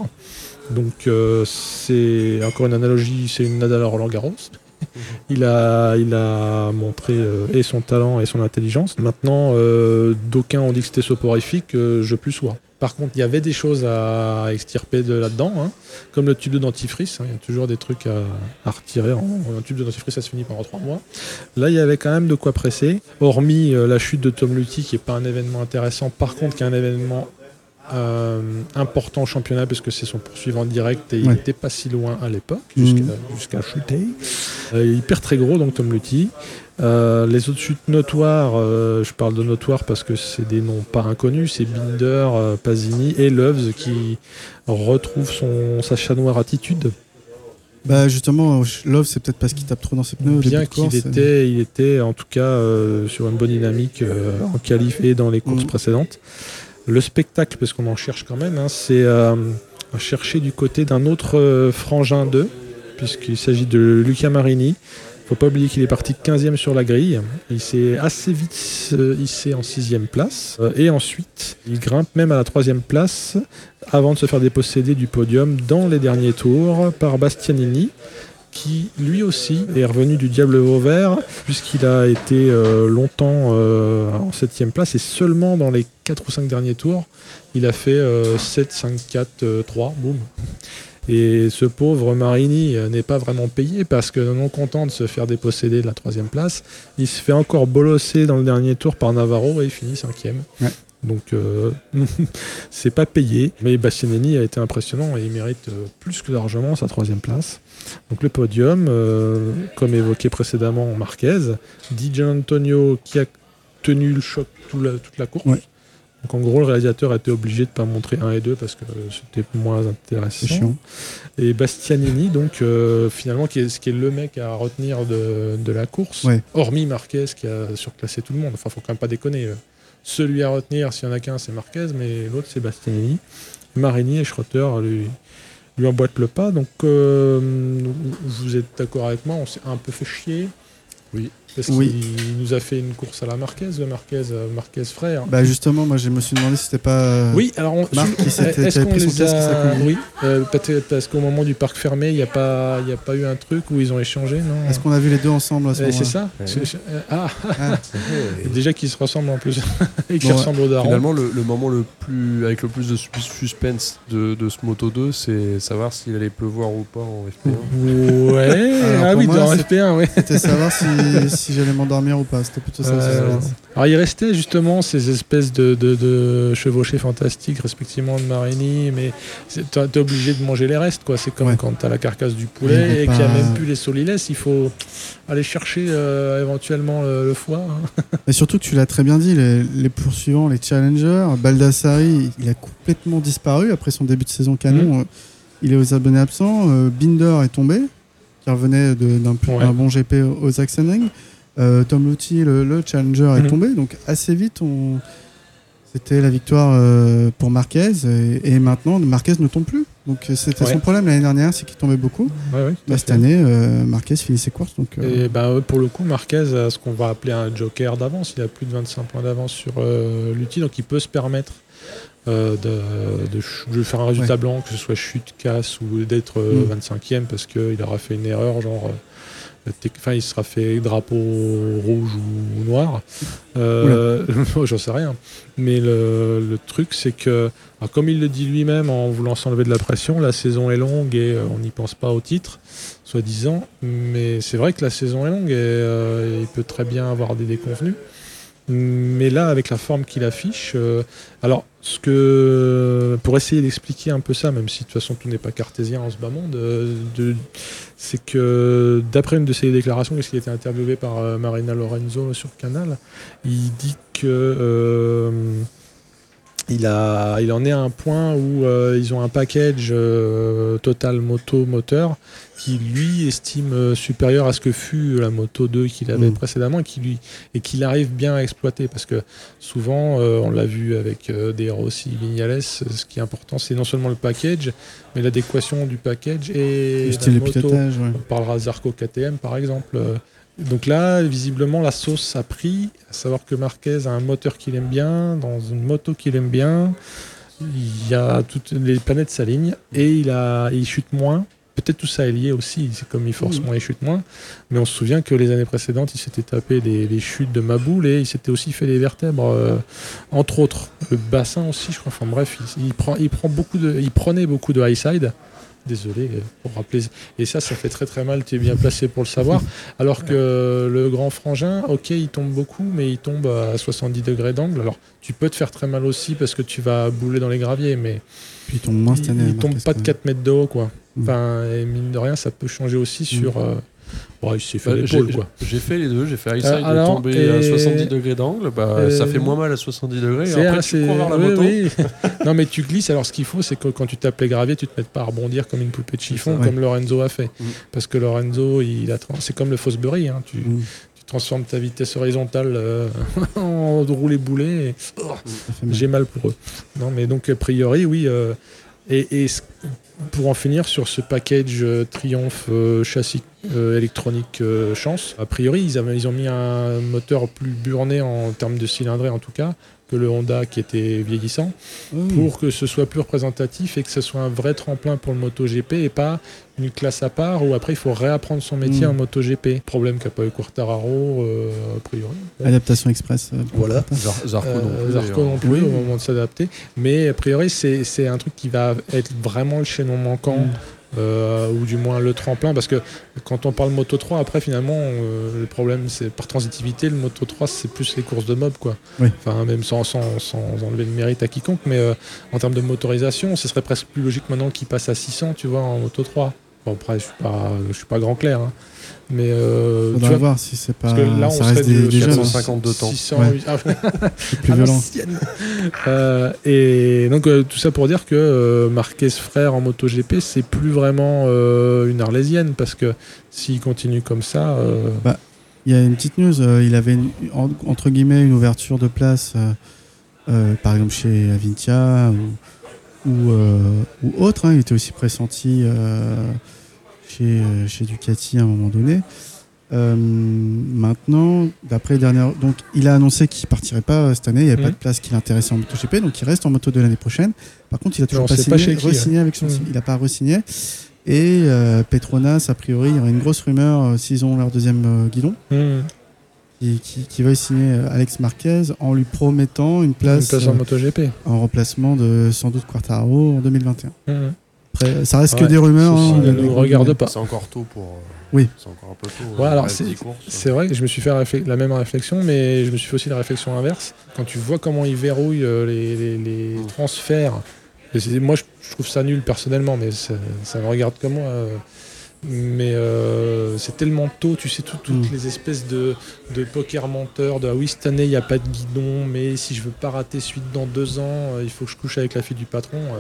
Donc, euh, c'est encore une analogie, c'est une Nadal à Roland Garros. Il a, il a montré euh, et son talent et son intelligence. Maintenant, euh, d'aucuns ont dit que c'était soporifique, je plus sois. Par contre, il y avait des choses à extirper de là-dedans, hein, comme le tube de dentifrice. hein, il y a toujours des trucs à, à retirer. En, un tube de dentifrice, ça se finit pendant trois mois. Là, il y avait quand même de quoi presser. Hormis la chute de Tom Lutti, qui n'est pas un événement intéressant, par contre, qui est un événement euh, important au championnat, parce que c'est son poursuivant direct et il Ouais. n'était pas si loin à l'époque, jusqu'à chuter. Euh, il perd très gros, donc Tom Lutti. Euh, les autres chutes notoires, euh, je parle de notoires parce que c'est des noms pas inconnus, c'est Binder, Pasini et Loves qui retrouve son, sa chat noire attitude. Bah justement, Love, c'est peut-être parce qu'il tape trop dans ses pneus. Bien qu'il était, il était en tout cas sur une bonne dynamique en qualif et dans les courses Mhm. précédentes. Le spectacle, parce qu'on en cherche quand même, hein, c'est euh, chercher du côté d'un autre euh, frangin 2, puisqu'il s'agit de Luca Marini. faut pas oublier qu'il est parti 15e sur la grille. Il s'est assez vite euh, hissé en 6e place. Et ensuite, il grimpe même à la 3e place avant de se faire déposséder du podium dans les derniers tours par Bastianini qui lui aussi est revenu du diable vauvert puisqu'il a été euh, longtemps euh, en 7 place et seulement dans les 4 ou 5 derniers tours il a fait euh, 7, 5, 4, euh, 3, boum. Et ce pauvre Marini euh, n'est pas vraiment payé parce que non content de se faire déposséder de la troisième place, il se fait encore bolosser dans le dernier tour par Navarro et il finit cinquième. Ouais. Donc euh, c'est pas payé, mais Bastianini a été impressionnant et il mérite plus que largement sa troisième place. Donc le podium, euh, comme évoqué précédemment, Marquez, Di Antonio qui a tenu le choc tout la- toute la course. Ouais. Donc en gros, le réalisateur a été obligé de pas montrer 1 et 2 parce que c'était moins intéressant. chiant. Et Bastianini, donc euh, finalement, qui est, ce qui est le mec à retenir de, de la course, Ouais. hormis Marquez qui a surclassé tout le monde. Enfin, faut quand même pas déconner. euh. Celui à retenir, s'il y en a qu'un, c'est Marquez, mais l'autre, c'est Bastianini. Marini et Schroeter lui, lui emboîte le pas. Donc, euh, vous êtes d'accord avec moi, on s'est un peu fait chier. Oui. Parce Oui. qu'il nous a fait une course à la Marquez, le Marquez, euh, Marquez frère. Bah justement, moi je me suis demandé si c'était pas. euh, Oui, alors on, Marc qui s'était- est-ce avait qu'on pris son casque a... Oui, euh, parce qu'au moment du parc fermé, il n'y a, pas- il y a pas eu un truc où ils ont échangé, non Est-ce qu'on a vu les deux ensemble à ce moment-là C'est ça Ouais. Ah, Ah, déjà qu'ils se ressemblent en plus. Et qu'ils Bon, ressemblent au daron. Finalement, le, le moment le plus avec le plus de sus- suspense de, de ce Moto 2, c'est savoir s'il allait pleuvoir ou pas en FP1. Ouais, Alors, ah oui, moi, dans c'est- FP1, oui. C'était savoir si, si j'allais m'endormir ou pas. C'était plutôt ça. Alors il restait justement ces espèces de, de, de chevauchés fantastiques, respectivement de Marini, mais t'es obligé de manger les restes, quoi. C'est comme Ouais. quand t'as la carcasse du poulet et qu'il n'y a même plus les solilès, il faut aller chercher euh, éventuellement le, le foie. hein. Et surtout que tu l'as très bien dit, les, les poursuivants, les challengers, Baldassari, il a complètement disparu après son début de saison canon. Mm. euh, Il est aux abonnés absents. Euh, Binder est tombé, qui revenait d'un Ouais. bon GP aux Sachsenring. Euh, Tom Luthi, le, le challenger, est Mhm. tombé. Donc assez vite, on... c'était la victoire euh, pour Marquez. Et, et maintenant, Marquez ne tombe plus. Donc euh, c'était Ouais. son problème l'année dernière, c'est qu'il tombait beaucoup. Ouais, ouais, Bah, cette année, euh, Marquez finit ses courses. Donc, Et bah, pour le coup, Marquez a ce qu'on va appeler un joker d'avance. Il a plus de 25 points d'avance sur Luthi, donc il peut se permettre de, de ch- de faire un résultat blanc, que ce soit chute, casse ou d'être euh, Mm. 25e parce qu'il aura fait une erreur, genre. Enfin, il sera fait drapeau rouge ou noir. Euh, J'en sais rien. Mais le, le truc, c'est que, alors, comme il le dit lui-même en voulant s'enlever de la pression, la saison est longue et euh, on n'y pense pas au titre, soi-disant. Mais c'est vrai que la saison est longue et euh, il peut très bien avoir des déconvenus. Mais là, avec la forme qu'il affiche, euh, alors ce que pour essayer d'expliquer un peu ça, même si de toute façon tout n'est pas cartésien en ce bas monde, euh, c'est que d'après une de ses déclarations, puisqu'il a été interviewé par euh, Marina Lorenzo sur Canal, il dit que euh, il, a, il en est à un point où euh, ils ont un package total moto moteur qui lui estime euh, supérieur à ce que fut la moto 2 qu'il avait Mm. précédemment et qui lui et qu'il arrive bien à exploiter parce que souvent euh, on l'a vu avec euh, des Rossi Vignales ce qui est important c'est non seulement le package mais l'adéquation du package et le la de moto pilotage. ouais. on parlera Zarco KTM par exemple. Euh, Donc là, visiblement, la sauce a pris, à savoir que Marquez a un moteur qu'il aime bien, dans une moto qu'il aime bien. Il y a toutes les planètes s'alignent et il, a, il chute moins. Peut-être tout ça est lié aussi, c'est comme il force Mhm. moins, il chute moins. Mais on se souvient que les années précédentes, il s'était tapé des, les chutes de Maboul et il s'était aussi fait les vertèbres, euh, entre autres. Le bassin aussi, je crois. Enfin bref, il, il prend, il, prend beaucoup de, il prenait beaucoup de high side. Désolé euh, pour rappeler. Et ça, ça fait très très mal, tu es bien placé pour le savoir. Alors que le grand frangin, ok, il tombe beaucoup, mais il tombe à 70 degrés d'angle. Alors tu peux te faire très mal aussi parce que tu vas bouler dans les graviers, mais Puis il tombe moins cette il, année. il tombe pas de quand 4 mètres de haut, quoi. Mm. Enfin, et mine de rien, ça peut changer aussi sur. euh, bon, il s'est fait Bah, l'épaule, j'ai- quoi. J'ai fait les deux, j'ai fait Euh, side alors, tomber à et- 70 degrés d'angle, bah, ça Euh, fait moins mal à 70 degrés. C'est Après, tu cours vers la oui, moto. oui. non, mais tu glisses. Alors, ce qu'il faut, c'est que quand tu tapes les graviers, tu te mettes pas à rebondir comme une poupée de chiffon, ça. comme Lorenzo a fait. Mm. Parce que Lorenzo, il a c'est comme le Fosbury. Hein. Tu, Mm. Tu transformes ta vitesse horizontale euh, en roulé boulet. et mal. J'ai mal pour eux. Non, mais donc, a priori, oui. euh, et, pour en finir sur ce package euh, Triumph euh, châssis euh, électronique chance, a priori, ils, avaient, ils ont mis un moteur plus burné en termes de cylindrée, en tout cas, que le Honda qui était vieillissant, Oh. pour que ce soit plus représentatif et que ce soit un vrai tremplin pour le MotoGP et pas une classe à part où après il faut réapprendre son métier Mm. en MotoGP. Problème qu'a pas eu Quartararo, euh, a priori. Adaptation express. euh, Voilà. Zarco non Euh, non plus Oui. au moment de s'adapter. Mais a priori, c'est c'est un truc qui va être vraiment le chaînon manquant, Mm. Euh, ou du moins le tremplin, parce que quand on parle Moto 3, après finalement, euh, le problème c'est par transitivité, le Moto 3 c'est plus les courses de mob, quoi. Oui. Enfin, même sans, sans, sans enlever le mérite à quiconque, mais euh, en termes de motorisation, ce serait presque plus logique maintenant qu'il passe à 600, tu vois, en Moto 3. Bon, après, je suis pas, je suis pas grand clair, hein. mais euh, tu Faudra vois, voir si c'est pas. parce que là, on ça serait reste du des, des jeunes, hein. 450 de temps. 600, Ouais. oui. Ah, c'est plus violent. l'ancienne. Euh, et donc euh, tout ça pour dire que euh, Marquez frère en MotoGP c'est plus vraiment euh, une arlésienne parce que s'il continue comme ça euh, Il y a une petite news. euh, il avait une- entre guillemets une ouverture de place, euh, euh, par exemple chez Avintia ou, ou, euh, ou autre. hein. Il était aussi pressenti euh, chez, euh, chez Ducati à un moment donné. Euh, maintenant, d'après les dernières, donc il a annoncé qu'il partirait pas cette année. Il n'y avait pas Mhm. de place qui l'intéressait en MotoGP, donc il reste en moto de l'année prochaine. Par contre, il a toujours pas signé, pas chez qui, re-signé avec son Mhm. Il n'a pas re-signé. Et euh, Petronas, a priori, il y aurait une grosse rumeur euh, s'ils ont leur deuxième guidon, Mmh. Qui, qui, qui veuille signer euh, Alex Marquez en lui promettant une Une place, place euh, en MotoGP. en remplacement de sans doute Quartaro en 2021. Mmh. Après, ça reste que des rumeurs. ceci hein, ne euh, nous regarde pas. C'est encore tôt pour. Oui. C'est encore un peu tôt. Ouais, alors reste c'est- 10 courses. C'est vrai que je me suis fait la même réflexion, mais je me suis fait aussi la réflexion inverse. Quand tu vois comment ils verrouillent les, les- les Mm. transferts, et moi je, trouve ça nul personnellement, mais ça, ça me regarde comme moi. euh, Mais euh, c'est tellement tôt, tu sais, tout- toutes Mm. les espèces de, de poker menteurs, de ah oui, cette année il n'y a pas de guidon, mais si je veux pas rater suite dans deux ans, euh, il faut que je couche avec la fille du patron. euh.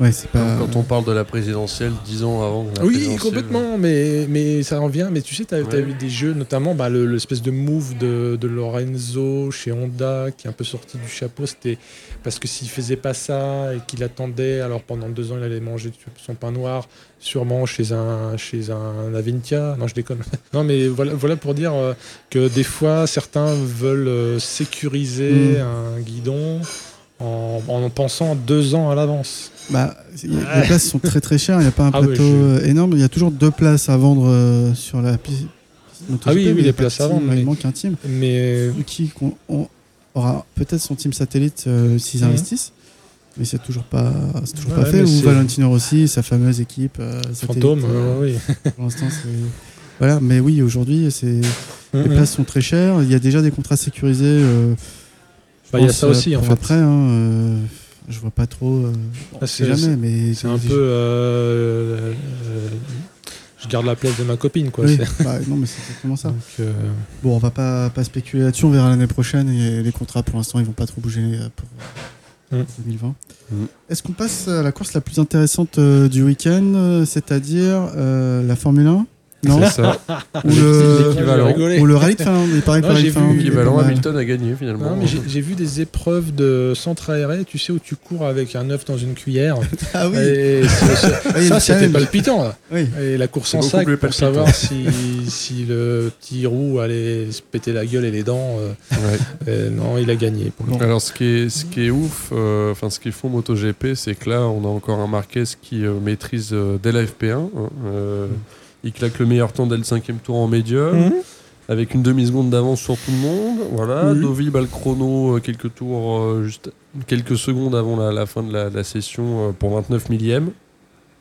Ouais, c'est pas. Comme quand on parle de la présidentielle 10 ans avant. la Oui, complètement, mais, mais ça revient. Mais tu sais, tu as, Ouais. eu des jeux, notamment bah, le- l'espèce de move de, de Lorenzo chez Honda, qui est un peu sorti du chapeau. C'était parce que s'il faisait pas ça et qu'il attendait, alors pendant deux ans, il allait manger son pain noir, sûrement chez un, chez un Avintia. Non, je déconne. non, mais voilà, voilà pour dire euh, que des fois, certains veulent euh, sécuriser un guidon en, en pensant deux ans à l'avance. Bah, c'est- y a- les places sont très très chères. Il n'y a pas un Ah plateau je- euh, énorme. Il y a toujours deux places à vendre euh, sur la piste. Ah oui, oui, mais il y a les places à vendre, Il manque un team. Mais Qui qu'on- on aura peut-être son team satellite euh, s'ils Mhm. investissent. Mais c'est toujours pas, c'est toujours Ouais, pas fait. Ou Valentino Rossi, sa fameuse équipe euh, fantôme, euh, euh, oui. Pour l'instant, c'est voilà. Mais oui, aujourd'hui, c'est les Mhm. places sont très chères. Il y a déjà des contrats sécurisés. euh, Bah, il y a ça euh, aussi, en fait. Après, hein, euh, je vois pas trop. euh, Ah, c'est jamais, mais C'est un peu. euh, euh, je garde la place de ma copine, quoi. Oui, bah, non, mais c'est exactement ça. Donc, euh, Bon, on va pas, pas spéculer là-dessus, on verra l'année prochaine. Et les contrats, pour l'instant, ils vont pas trop bouger pour euh, Mm. 2020. Mm. Est-ce qu'on passe à la course la plus intéressante euh, du week-end, euh, c'est-à-dire euh, la Formule 1 Non C'est ça. ou, le, ou le rallye de Finlande Non, j'ai vu L'équivalent. Hamilton a gagné finalement. non, mais j'ai j'ai vu des épreuves de centre aéré, tu sais, où tu cours avec un œuf dans une cuillère. Ah oui, Et c'est- c'est- ça, c'était palpitant. Là. oui. Et la course en sac pour savoir si, si le petit roux allait se péter la gueule et les dents. euh, Ouais. euh, non, il a gagné. Pour. Alors ce qui est, ce qui est ouf, euh, enfin ce qu'ils font MotoGP, c'est que là on a encore un Marquez qui euh, maîtrise euh, dès la FP1. hein, euh, Il claque le meilleur temps dès le cinquième tour en médium, Mhm. avec une demi-seconde d'avance sur tout le monde. Voilà, Oui. Dovi bat le chrono euh, quelques tours, euh, juste quelques secondes avant la, la fin de la, la session euh, pour 29 millième.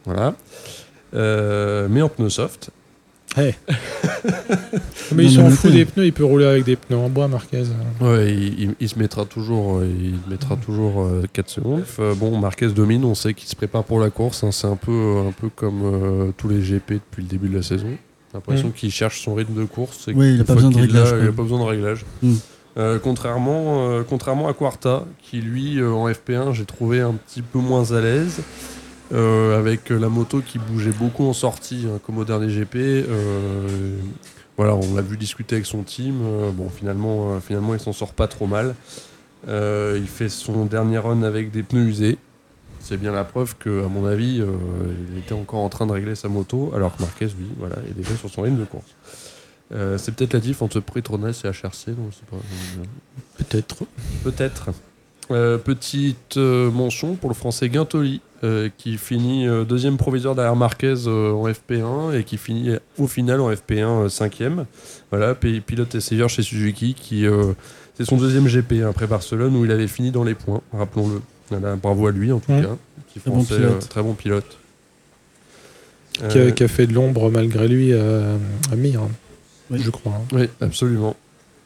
Voilà. Euh, mais en pneu soft. Mais il Non, s'en mais fout notez. des pneus, il peut rouler avec des pneus en bois, Marquez. Ouais, il, il- il se mettra toujours, euh, il mettra toujours euh, 4 secondes. Euh, bon, Marquez domine, on sait qu'il se prépare pour la course. hein, c'est un peu, euh, un peu comme euh, tous les GP depuis le début de la saison. J'ai l'impression Mm. qu'il cherche son rythme de course. et Oui, il a une pas besoin de qu'il réglage. Il a pas besoin de réglage. Contrairement, euh, contrairement à Quarta, qui lui, euh, en FP1, j'ai trouvé un petit peu moins à l'aise. Euh, avec la moto qui bougeait beaucoup en sortie, hein, comme au dernier GP. euh, voilà, on l'a vu discuter avec son team. euh, bon, finalement, euh, finalement, il s'en sort pas trop mal. Euh, il fait son dernier run avec des pneus usés. C'est bien la preuve que, à mon avis, euh, il était encore en train de régler sa moto, alors que Marquez, lui, voilà, est déjà sur son ligne de course. Euh, c'est peut-être la diff entre Petronas et HRC, donc c'est pas. euh, Peut-être. Peut-être. Euh, petite euh, mention pour le français Guintoli, euh, qui finit euh, deuxième proviseur derrière Marquez euh, en FP1 et qui finit au final en FP1 euh, cinquième. Voilà, pi- pilote essayeur chez Suzuki, qui euh, c'est son deuxième GP après Barcelone où il avait fini dans les points, rappelons-le. Voilà, bravo à lui en tout cas. Petit Très bon Français, pilote. euh, très bon pilote. Qui, a, Euh, qui a fait de l'ombre malgré lui à, à Mir, hein, Oui. je crois. hein. oui, absolument.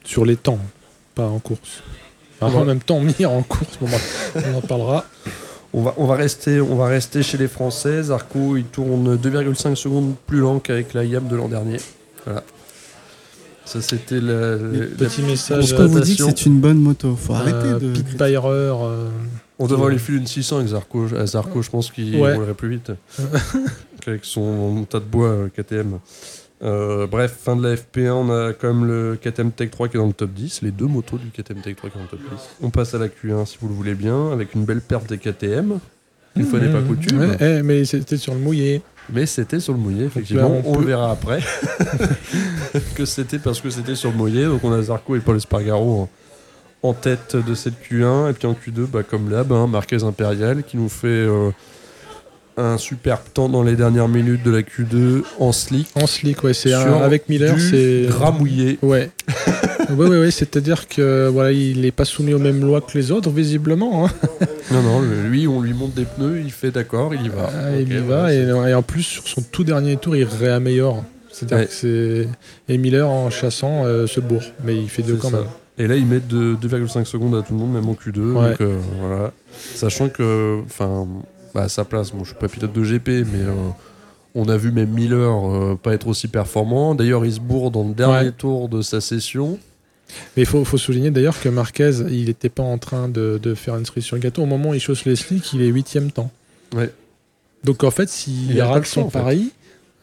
Sur les temps, pas en course. Ouais. En même temps, Mir en course, bon, on en parlera. On va, on, va rester, on va rester chez les Français. Zarco, il tourne 2,5 secondes plus lent qu'avec la YAM de l'an dernier. Voilà. Ça, c'était la- Petit On message peut vous dire que c'est une bonne moto. Faut euh, arrêter de. Byrer, euh, On devrait lui filer une 600 avec Zarco. À Zarco, je pense qu'il Ouais. roulerait plus vite. qu'avec son tas de bois euh, KTM. Euh, bref, fin de la FP1, on a quand même le KTM Tech 3 qui est dans le top 10, les deux motos du KTM Tech 3 qui sont dans le top 10. On passe à la Q1 si vous le voulez bien, avec une belle perte des KTM. Une fois n'est pas coutume. Ouais, eh, mais c'était sur le mouillé. Mais c'était sur le mouillé, effectivement. là, on on, le verra après. que c'était parce que c'était sur le mouillé. Donc on a Zarco et Paul Espargaro en, en tête de cette Q1. Et puis en Q2, bah, comme là, hein, Marquez Impérial qui nous fait euh, un superbe temps dans les dernières minutes de la Q2 en slick. En slick, ouais. C'est avec Miller, c'est. gras mouillé. Ouais. ouais, ouais, ouais. C'est-à-dire que voilà, il n'est pas soumis aux mêmes lois que les autres, visiblement. hein. Non, non, lui, on lui monte des pneus, il fait d'accord, il y va. Ah, il y va. Et, et en plus, sur son tout dernier tour, il réaméliore. C'est-à-dire Ouais. que c'est. Et Miller, en chassant, euh, se bourre. Mais il fait deux quand ça. même. Et là, ils mettent de- 2,5 secondes à tout le monde, même en Q2. Ouais. Donc, euh, voilà. Sachant que, enfin, bah, à sa place, bon, je suis pas pilote de GP, mais euh, on a vu même Miller euh, pas être aussi performant. D'ailleurs, il se bourre dans le dernier Ouais. tour de sa session. Mais il faut, faut souligner d'ailleurs que Marquez, il n'était pas en train de, de faire une cerise sur le gâteau. Au moment où il chausse les slicks, il est huitième temps. Ouais. Donc en fait, Il s'il rate son pari,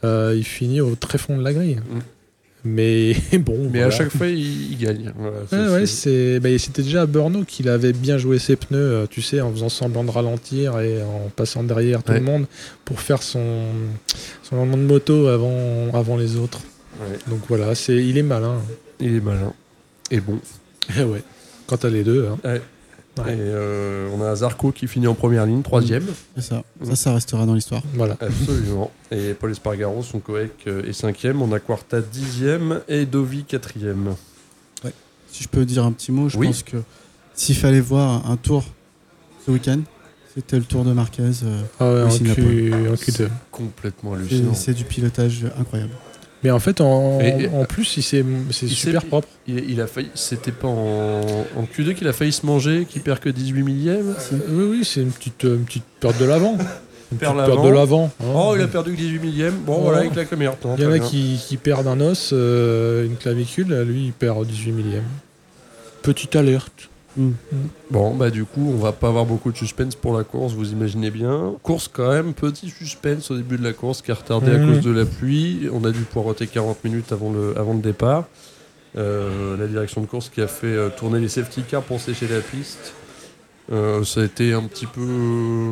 euh, il finit au très fond de la grille. Mm. Mais bon. Mais voilà. à chaque fois, il, il gagne. Voilà, Ouais, c'est- bah, c'était déjà à Brno qu'il avait bien joué ses pneus, euh, tu sais, en faisant semblant de ralentir et en passant derrière tout Ouais. le monde pour faire son, son lancement de moto avant, avant les autres. ouais, Donc voilà, c'est, il est malin. il est malin. Et bon. Eh ouais. Quand t'as les deux. hein. Ouais. Ouais. Et euh, on a Zarco qui finit en première ligne, troisième. C'est ça. Ça, ça restera dans l'histoire. Voilà. Absolument. Et Paul Espargaro, son coec, euh, est cinquième. On a Quarta dixième et Dovi quatrième. Si je peux dire un petit mot, je Oui. pense que s'il fallait voir un tour ce week-end, c'était le tour de Marquez. euh, Ah ouais, Oui, en, Singapour. Q, en Q2. Complètement hallucinant. C'est du pilotage incroyable. Mais en fait, en, Et- et- en plus, il s'est- c'est super propre. Il, il a failli, c'était pas en, en Q2 qu'il a failli se manger, qu'il perd que 18 millièmes. Oui, oui, c'est une petite, euh, une petite perte de l'avant. Une Perd petite perte l'avant. de l'avant. hein. Oh, il a perdu que 18 millièmes. Bon, Oh. voilà, il claque le meilleur temps. Il y en a qui, qui perdent un os, euh, une clavicule, lui il perd 18 millièmes. Petite alerte. Bon, bah du coup, on va pas avoir beaucoup de suspense pour la course, vous imaginez bien. Course quand même, petit suspense au début de la course qui est retardé à Mhm. cause de la pluie. On a dû poireauter 40 minutes avant le, avant le départ. Euh, la direction de course qui a fait euh, tourner les safety cars pour sécher la piste. Euh, ça a été un petit peu euh,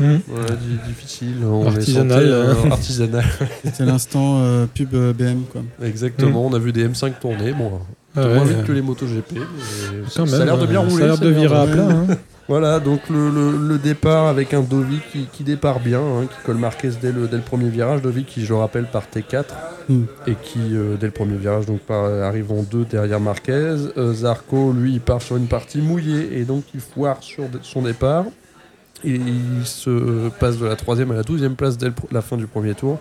ouais, di- difficile. On Artisanal, sentait, euh, artisanal. C'était l'instant euh, pub BM. Quoi. Exactement, on a vu des M5 tourner. Bon, Ah moins vite que les motos GP. quand ça a l'air de bien rouler. Ça a l'air de virer à plat. hein. Voilà, donc le, le- le départ avec un Dovi qui, qui départ bien, hein, qui colle Marquez dès le, dès le premier virage. Dovi qui, je le rappelle, part T4 Mm. et qui, euh, dès le premier virage, donc arrive en deux derrière Marquez. Euh, Zarco, lui, il part sur une partie mouillée et donc il foire sur son départ. Et il se passe de la troisième à la douzième place dès la fin du premier tour.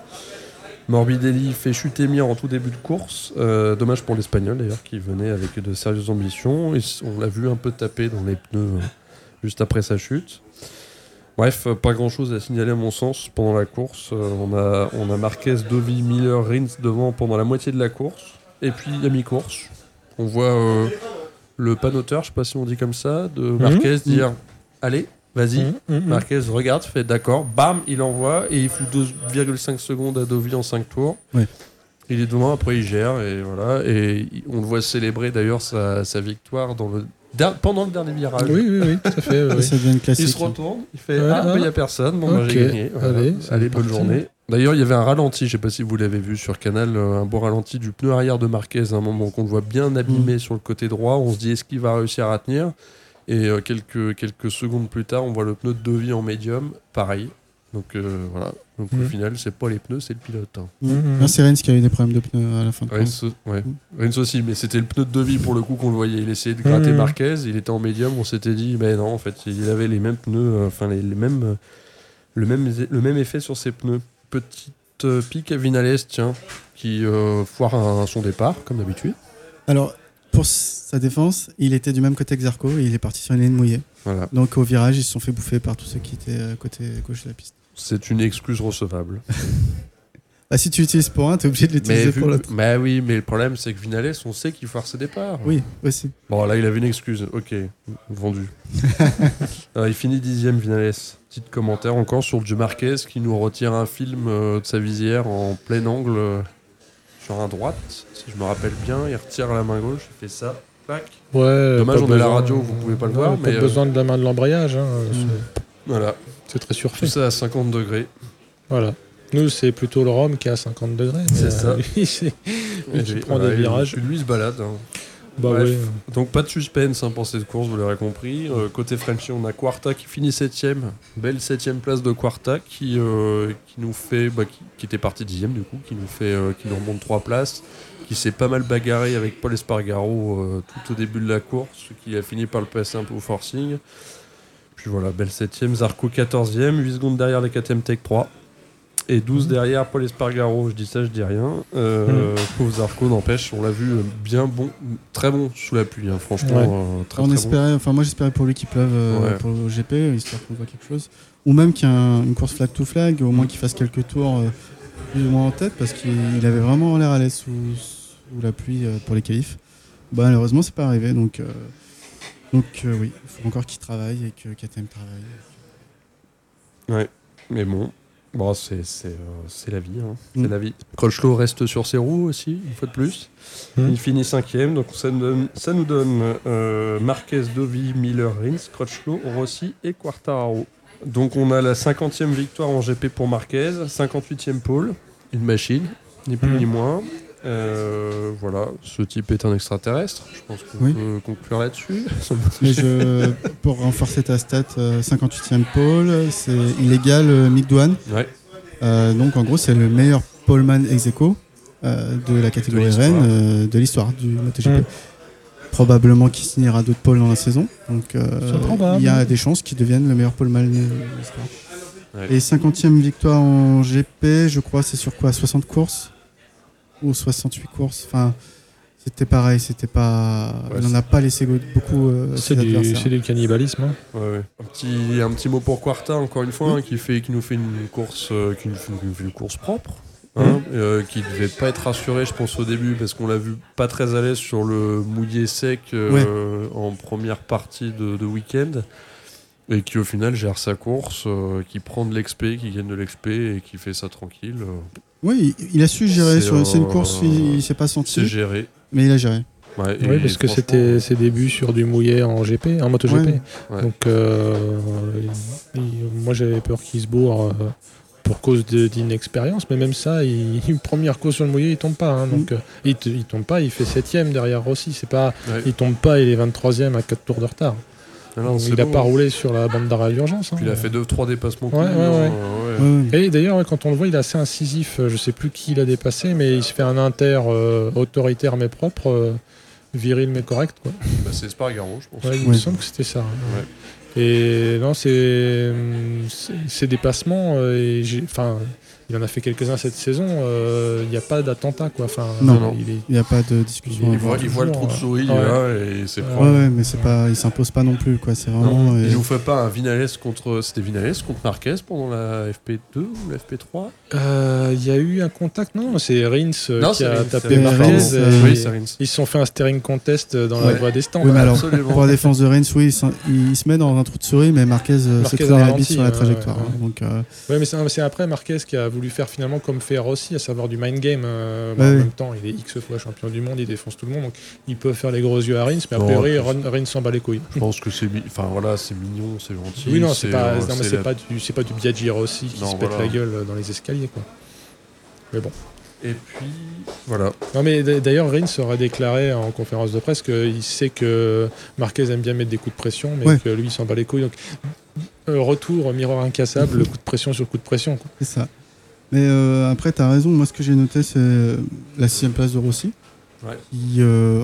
Morbidelli fait chuter Mir en tout début de course. Euh, dommage pour l'Espagnol d'ailleurs, qui venait avec de sérieuses ambitions. Et on l'a vu un peu taper dans les pneus euh, juste après sa chute. Bref, euh, pas grand chose à signaler à mon sens pendant la course. Euh, on, a, on a Marquez, Dovi, Miller, Rins devant pendant la moitié de la course. Et puis à mi-course, on voit euh, le panoteur, je sais pas si on dit comme ça, de Marquez dire Allez, vas-y. Mhm, mhm. Marquez regarde, fait d'accord, bam, il envoie et il fout 2,5 secondes à Dovi en 5 tours. Il est devant, après il gère et voilà. Et on le voit célébrer d'ailleurs sa, sa victoire dans le, der- pendant le dernier virage. Oui, oui, oui, tout à fait. oui, Ça, oui. ça devient une Il classique. se retourne, il fait Ouais, Ah, ah. il n'y a personne, bon, bah, Ok, j'ai gagné. Voilà. allez, Allez bonne journée. D'ailleurs, il y avait un ralenti, je sais pas si vous l'avez vu sur Canal, euh, un beau ralenti du pneu arrière de Marquez, à un moment qu'on le voit bien abîmé Mm. sur le côté droit. On se dit est-ce qu'il va réussir à tenir? Et euh, quelques, quelques secondes plus tard, on voit le pneu de Devis en médium, pareil. Donc euh, voilà. Donc au Mm. final, c'est pas les pneus, c'est le pilote. hein. Mhm. Non, c'est Rennes qui a eu des problèmes de pneus à la fin de course. Rins, ouais. Rins aussi, mais c'était le pneu de Devis pour le coup qu'on le voyait. Il essayait de gratter Mhm. Marquez, il était en médium. On s'était dit, mais non, en fait, il avait les mêmes pneus, euh, enfin les, les mêmes, le même, le même effet sur ses pneus. Petite pique à Vinales, tiens, qui euh, foire un- son départ, comme d'habitude. Alors, pour sa défense, il était du même côté que Zarco et il est parti sur une ligne mouillée. Voilà, Donc au virage, ils se sont fait bouffer par tous ceux qui étaient euh, côté gauche de la piste. c'est une excuse recevable. Bah, si tu l'utilises pour un, t'es obligé de l'utiliser pour l'autre. mais oui, mais le problème, c'est que Vinales, on sait qu'il foire ses départs. Oui, aussi. Bon, là, il avait une excuse. Ok, vendu. Alors, il finit dixième, Vinales. Petit commentaire encore sur Joe Marquez qui nous retire un film euh, de sa visière en plein angle euh, sur un droite. Si je me rappelle bien, il retire la main gauche, il fait ça. Clac. Ouais, Dommage, on est à la besoin- radio, vous pouvez pas le Ouais, voir, Pas mais, euh, besoin de la main de l'embrayage. hein, Mm. Voilà, C'est très tout surfait. ça à 50 degrés. Voilà. Nous, c'est plutôt le Rhum qui est à 50 degrés. C'est ça. euh, lui, lui- prend voilà, des virages. Lui, il se balade. hein. Bah Bref. ouais. Donc pas de suspense hein, pour cette course, vous l'aurez compris. Euh, côté Frenchy, on a Quarta qui finit 7ème. Belle 7ème place de Quarta qui, euh, qui nous fait. bah, qui, qui était parti 10ème du coup, qui nous, fait, euh, qui nous remonte 3 places. Qui s'est pas mal bagarré avec Paul Espargaro tout au début de la course, qui a fini par le passer un peu au forcing. Puis voilà, belle 7ème. Zarco 14ème, 8 secondes derrière les 4ème Tech 3. Et 12 derrière Paul Espargaro, je dis ça, je dis rien. Euh, Pauvre Zarco, n'empêche, on l'a vu euh, bien bon, très bon sous la pluie, hein, franchement. Ouais. euh, très, on très bon. espérait, enfin moi j'espérais pour lui qu'il pleuve euh, Ouais. pour le GP, histoire qu'on voit quelque chose. Ou même qu'il y ait un- une course flag to flag, au moins qu'il fasse quelques tours euh, plus ou moins en tête, parce qu'il il avait vraiment l'air à l'aise sous, sous la pluie euh, pour les qualifs. Bah, malheureusement c'est pas arrivé, donc, euh, donc euh, oui, il faut encore qu'il travaille et que KTM travaille. Mais bon, bon c'est euh, c'est la vie. Hein. Mm. C'est la vie. Crutchlow reste sur ses roues aussi, une fois de plus. Mm. Il finit cinquième, donc ça nous donne, ça nous donne euh, Marquez, Dovi, Miller, Rins, Crutchlow, Rossi et Quartararo. Donc on a la 50e victoire en GP pour Marquez, 58e pole, une machine, ni plus Mm. ni moins. Euh, voilà, ce type est un extraterrestre. Je pense qu'on Oui. peut conclure là-dessus. Mais je, pour renforcer ta stat, euh, 58e pole, c'est illégal euh, Mick. Ouais. Euh, donc en gros, c'est le meilleur poleman ex aequo, euh, de la catégorie De l'histoire. Rennes euh, de l'histoire du MotoGP. Mm. Probablement qu'il signera d'autres poles dans la saison. Donc euh, il y a des chances qu'il devienne le meilleur poleman de l'histoire. Ouais. Et 50e victoire en GP, je crois, c'est sur quoi? 60 courses? Ou 68 courses Enfin, c'était pareil, c'était pas. Ouais, il n'en a pas laissé beaucoup. euh, C'est du, adversaires. c'est du cannibalisme. hein. Ouais, ouais. Un, petit, un petit mot pour Quarta, encore une fois, hein, qui, fait, qui nous fait une course, euh, qui nous fait, qui nous fait une course propre. Hein, euh, qui devait pas être rassuré, je pense, au début, parce qu'on l'a vu pas très à l'aise sur le mouillé sec euh, en première partie de, de week-end. Et qui au final gère sa course, euh, qui prend de l'XP, qui gagne de l'XP et qui fait ça tranquille. Oui, il- a su gérer C'est, une course, il, il s'est pas c'est senti, géré. mais il a géré. Ouais, Oui, parce que c'était ses débuts sur du mouillé en GP, en MotoGP. Ouais. Ouais. Donc, euh, il- moi j'avais peur qu'il se bourre euh, pour cause de- d'inexpérience, mais même ça, il, une première course sur le mouillé, il tombe pas. hein. donc, euh, il, il tombe pas, il fait 7ème derrière Rossi. C'est pas, Ouais. il tombe pas, il est 23ème à 4 tours de retard. Donc, il a beau, pas roulé sur la bande d'arrêt d'urgence. hein. Puis il a fait 2-3 dépassements. Ouais, ouais, hein, ouais. Ouais. Ouais, ouais. Et d'ailleurs, quand on le voit, il est assez incisif. Euh, Je sais plus qui il a dépassé, mais il se fait un inter euh, autoritaire mais propre, euh, viril mais correct. Quoi. Bah, c'est Spargaro, je pense. Ouais, il me semble que c'était ça. hein. Et non, c'est c'est- ces dépassements. euh, et j'ai- Enfin, il en a fait quelques-uns cette saison. euh, Il n'y a pas d'attentat, quoi. Enfin, Non. non, il n'y a pas de discussion. Il Il à voit, avoir. il voit le trou de souris ouais. là, et c'est Ouais. propre. Ouais, ouais, mais c'est pas, il s'impose pas non plus, quoi. C'est vraiment. euh, Il nous fait pas un Vinales contre. C'était Vinales contre Marquez pendant la FP2 ou la FP3 Euh, Il y a eu un contact, non C'est Rins euh, Non, qui c'est a Rins, tapé c'est Rins, Marquez. Rins, euh, Oui, ils- c'est Rins. Ils se sont fait un steering contest dans la voie des stands. Oui, mais alors, Absolument. pour la défense de Reigns, oui, il, se met dans un trou de souris, mais Marquez euh, la ralenti, bite sur la trajectoire. hein. Donc, euh, Ouais, mais c'est c'est après Marquez qui a voulu faire finalement comme fait Rossi, à savoir du mind game. euh, en même temps, il est X fois champion du monde, il défonce tout le monde, donc il peut faire les gros yeux à Rins, mais a Non, priori, en Ron- Rins s'en bat les couilles. Je pense que c'est enfin voilà, c'est mignon, c'est gentil. Oui, non, c'est pas, euh, non, mais la- pas du, c'est pas du Biaggi Rossi qui Non, se pète voilà. la gueule dans les escaliers, quoi. Mais bon. Et puis voilà. Non, mais d'ailleurs, Rins aurait déclaré en conférence de presse qu'il sait que Marquez aime bien mettre des coups de pression, mais Ouais. que lui, il s'en bat les couilles. Donc, euh, retour, miroir incassable, coup de pression sur coup de pression. quoi. c'est ça. Mais euh, après, tu as raison. Moi, ce que j'ai noté, c'est la sixième place de Rossi. Ouais. Qui, euh,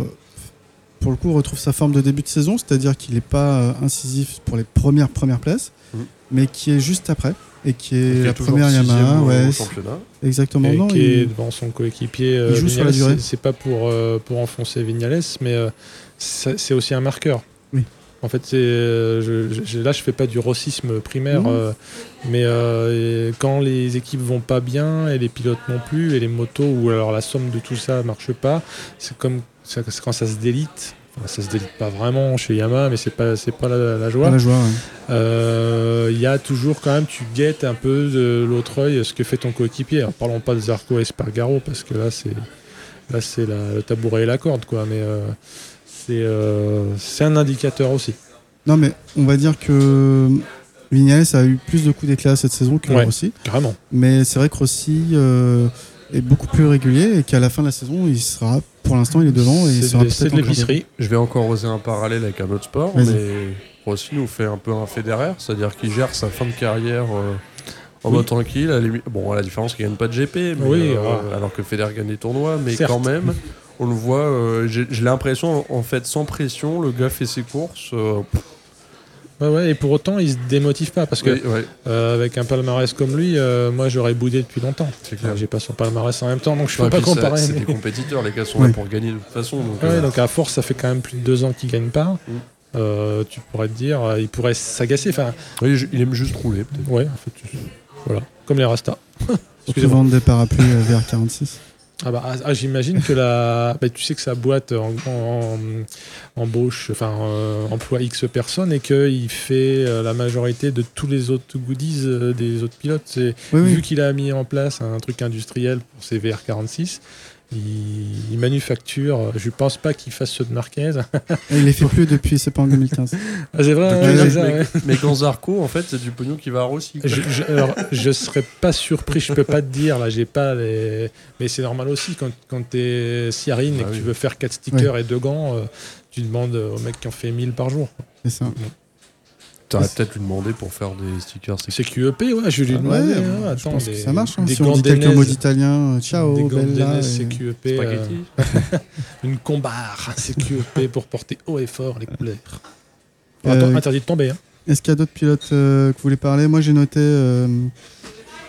pour le coup, retrouve sa forme de début de saison, c'est-à-dire qu'il n'est pas euh, incisif pour les premières premières places, Mhm. mais qui est juste après. Et qui est la première Yamaha. au Ouais, championnat. exactement. et Non, qui il- est devant son coéquipier. euh, il joue sur la durée. C'est- pas pour, euh, pour enfoncer Vignales, mais euh, c'est aussi un marqueur. En fait, c'est, euh, je, je- là, je fais pas du rossisme primaire, Non. euh, mais euh, quand les équipes vont pas bien et les pilotes non plus et les motos ou alors la somme de tout ça marche pas, c'est comme c'est quand ça se délite. Enfin, ça se délite pas vraiment chez Yamaha, mais c'est pas c'est pas la, la joie. ouais. Euh, Il y a toujours quand même, tu guettes un peu de l'autre œil ce que fait ton coéquipier. Alors, parlons pas de Zarco et Spargaro parce que là c'est là c'est la- le tabouret et la corde quoi. Mais c'est euh, c'est un indicateur aussi. Non, mais on va dire que Vignales a eu plus de coups d'éclat cette saison que Ouais. Rossi. Carrément. Mais c'est vrai que Rossi euh, est beaucoup plus régulier et qu'à la fin de la saison, il sera, pour l'instant, il est devant et il C'est sera de, c'est peut-être de l'épicerie. Je vais encore oser un parallèle avec un autre sport, mais Rossi nous fait un peu un Federer, c'est-à-dire qu'il gère sa fin de carrière euh, en Oui. mode tranquille. À bon, à la différence qu'il gagne pas de GP, mais, Oui, euh, ah. alors que Federer gagne des tournois, mais Certes. quand même, on le voit. euh, J'ai l'impression, en fait, sans pression, le gars fait ses courses. euh, Ouais, ouais, et pour autant, il se démotive pas parce que oui, ouais, euh, avec un palmarès comme lui, euh, moi j'aurais boudé depuis longtemps. c'est clair. Enfin, J'ai pas son palmarès en même temps, donc je Ouais, peux pas comparer. C'est mais- des compétiteurs, les gars sont Oui. là pour gagner de toute façon. Donc, Ouais, euh, donc à force, ça fait quand même plus de deux ans qu'il gagne pas. Mm. Euh, tu pourrais te dire, euh, il pourrait s'agacer. Enfin, oui, il aime juste rouler, peut-être. ouais, en fait, voilà, comme les Rastas. Excusez-moi. vendre des parapluies euh, VR46. Ah bah, ah, ah, j'imagine que la, bah, tu sais que sa boîte en, en- embauche, enfin euh, emploie X personnes et qu'il fait euh, la majorité de tous les autres goodies euh, des autres pilotes. Oui. vu qu'il a mis en place un truc industriel pour ses VR46. Il, il manufacture, euh, je pense pas qu'il fasse ceux de Marquez. Il les fait plus depuis, c'est pas en 2015. Ah, c'est vrai, Depuis ouais, le- c'est ça, mais, ouais. mais quand Zarco, en fait, c'est du pognon qui va à Rossi. Je, je, alors, je serais pas surpris, je peux pas te dire, là, j'ai pas les. Mais c'est normal aussi, quand, quand t'es Siarine et Ah que oui. tu veux faire 4 stickers et 2 gants, euh, tu demandes au mec qui en fait 1000 par jour. C'est ça. T'aurais peut-être lui demandé pour faire des stickers. c'est- QEP, ouais, je lui ai Ouais, hein, je attends, que ça marche. hein. Des Si on dit quelques mots d'italien, euh, ciao, des bella. c'est QEP. euh, Spaghetti. une combar, c'est QEP pour porter haut et fort les couleurs. Euh, interdit de tomber. Hein. Est-ce qu'il y a d'autres pilotes euh, que vous voulez parler? Moi, j'ai noté euh,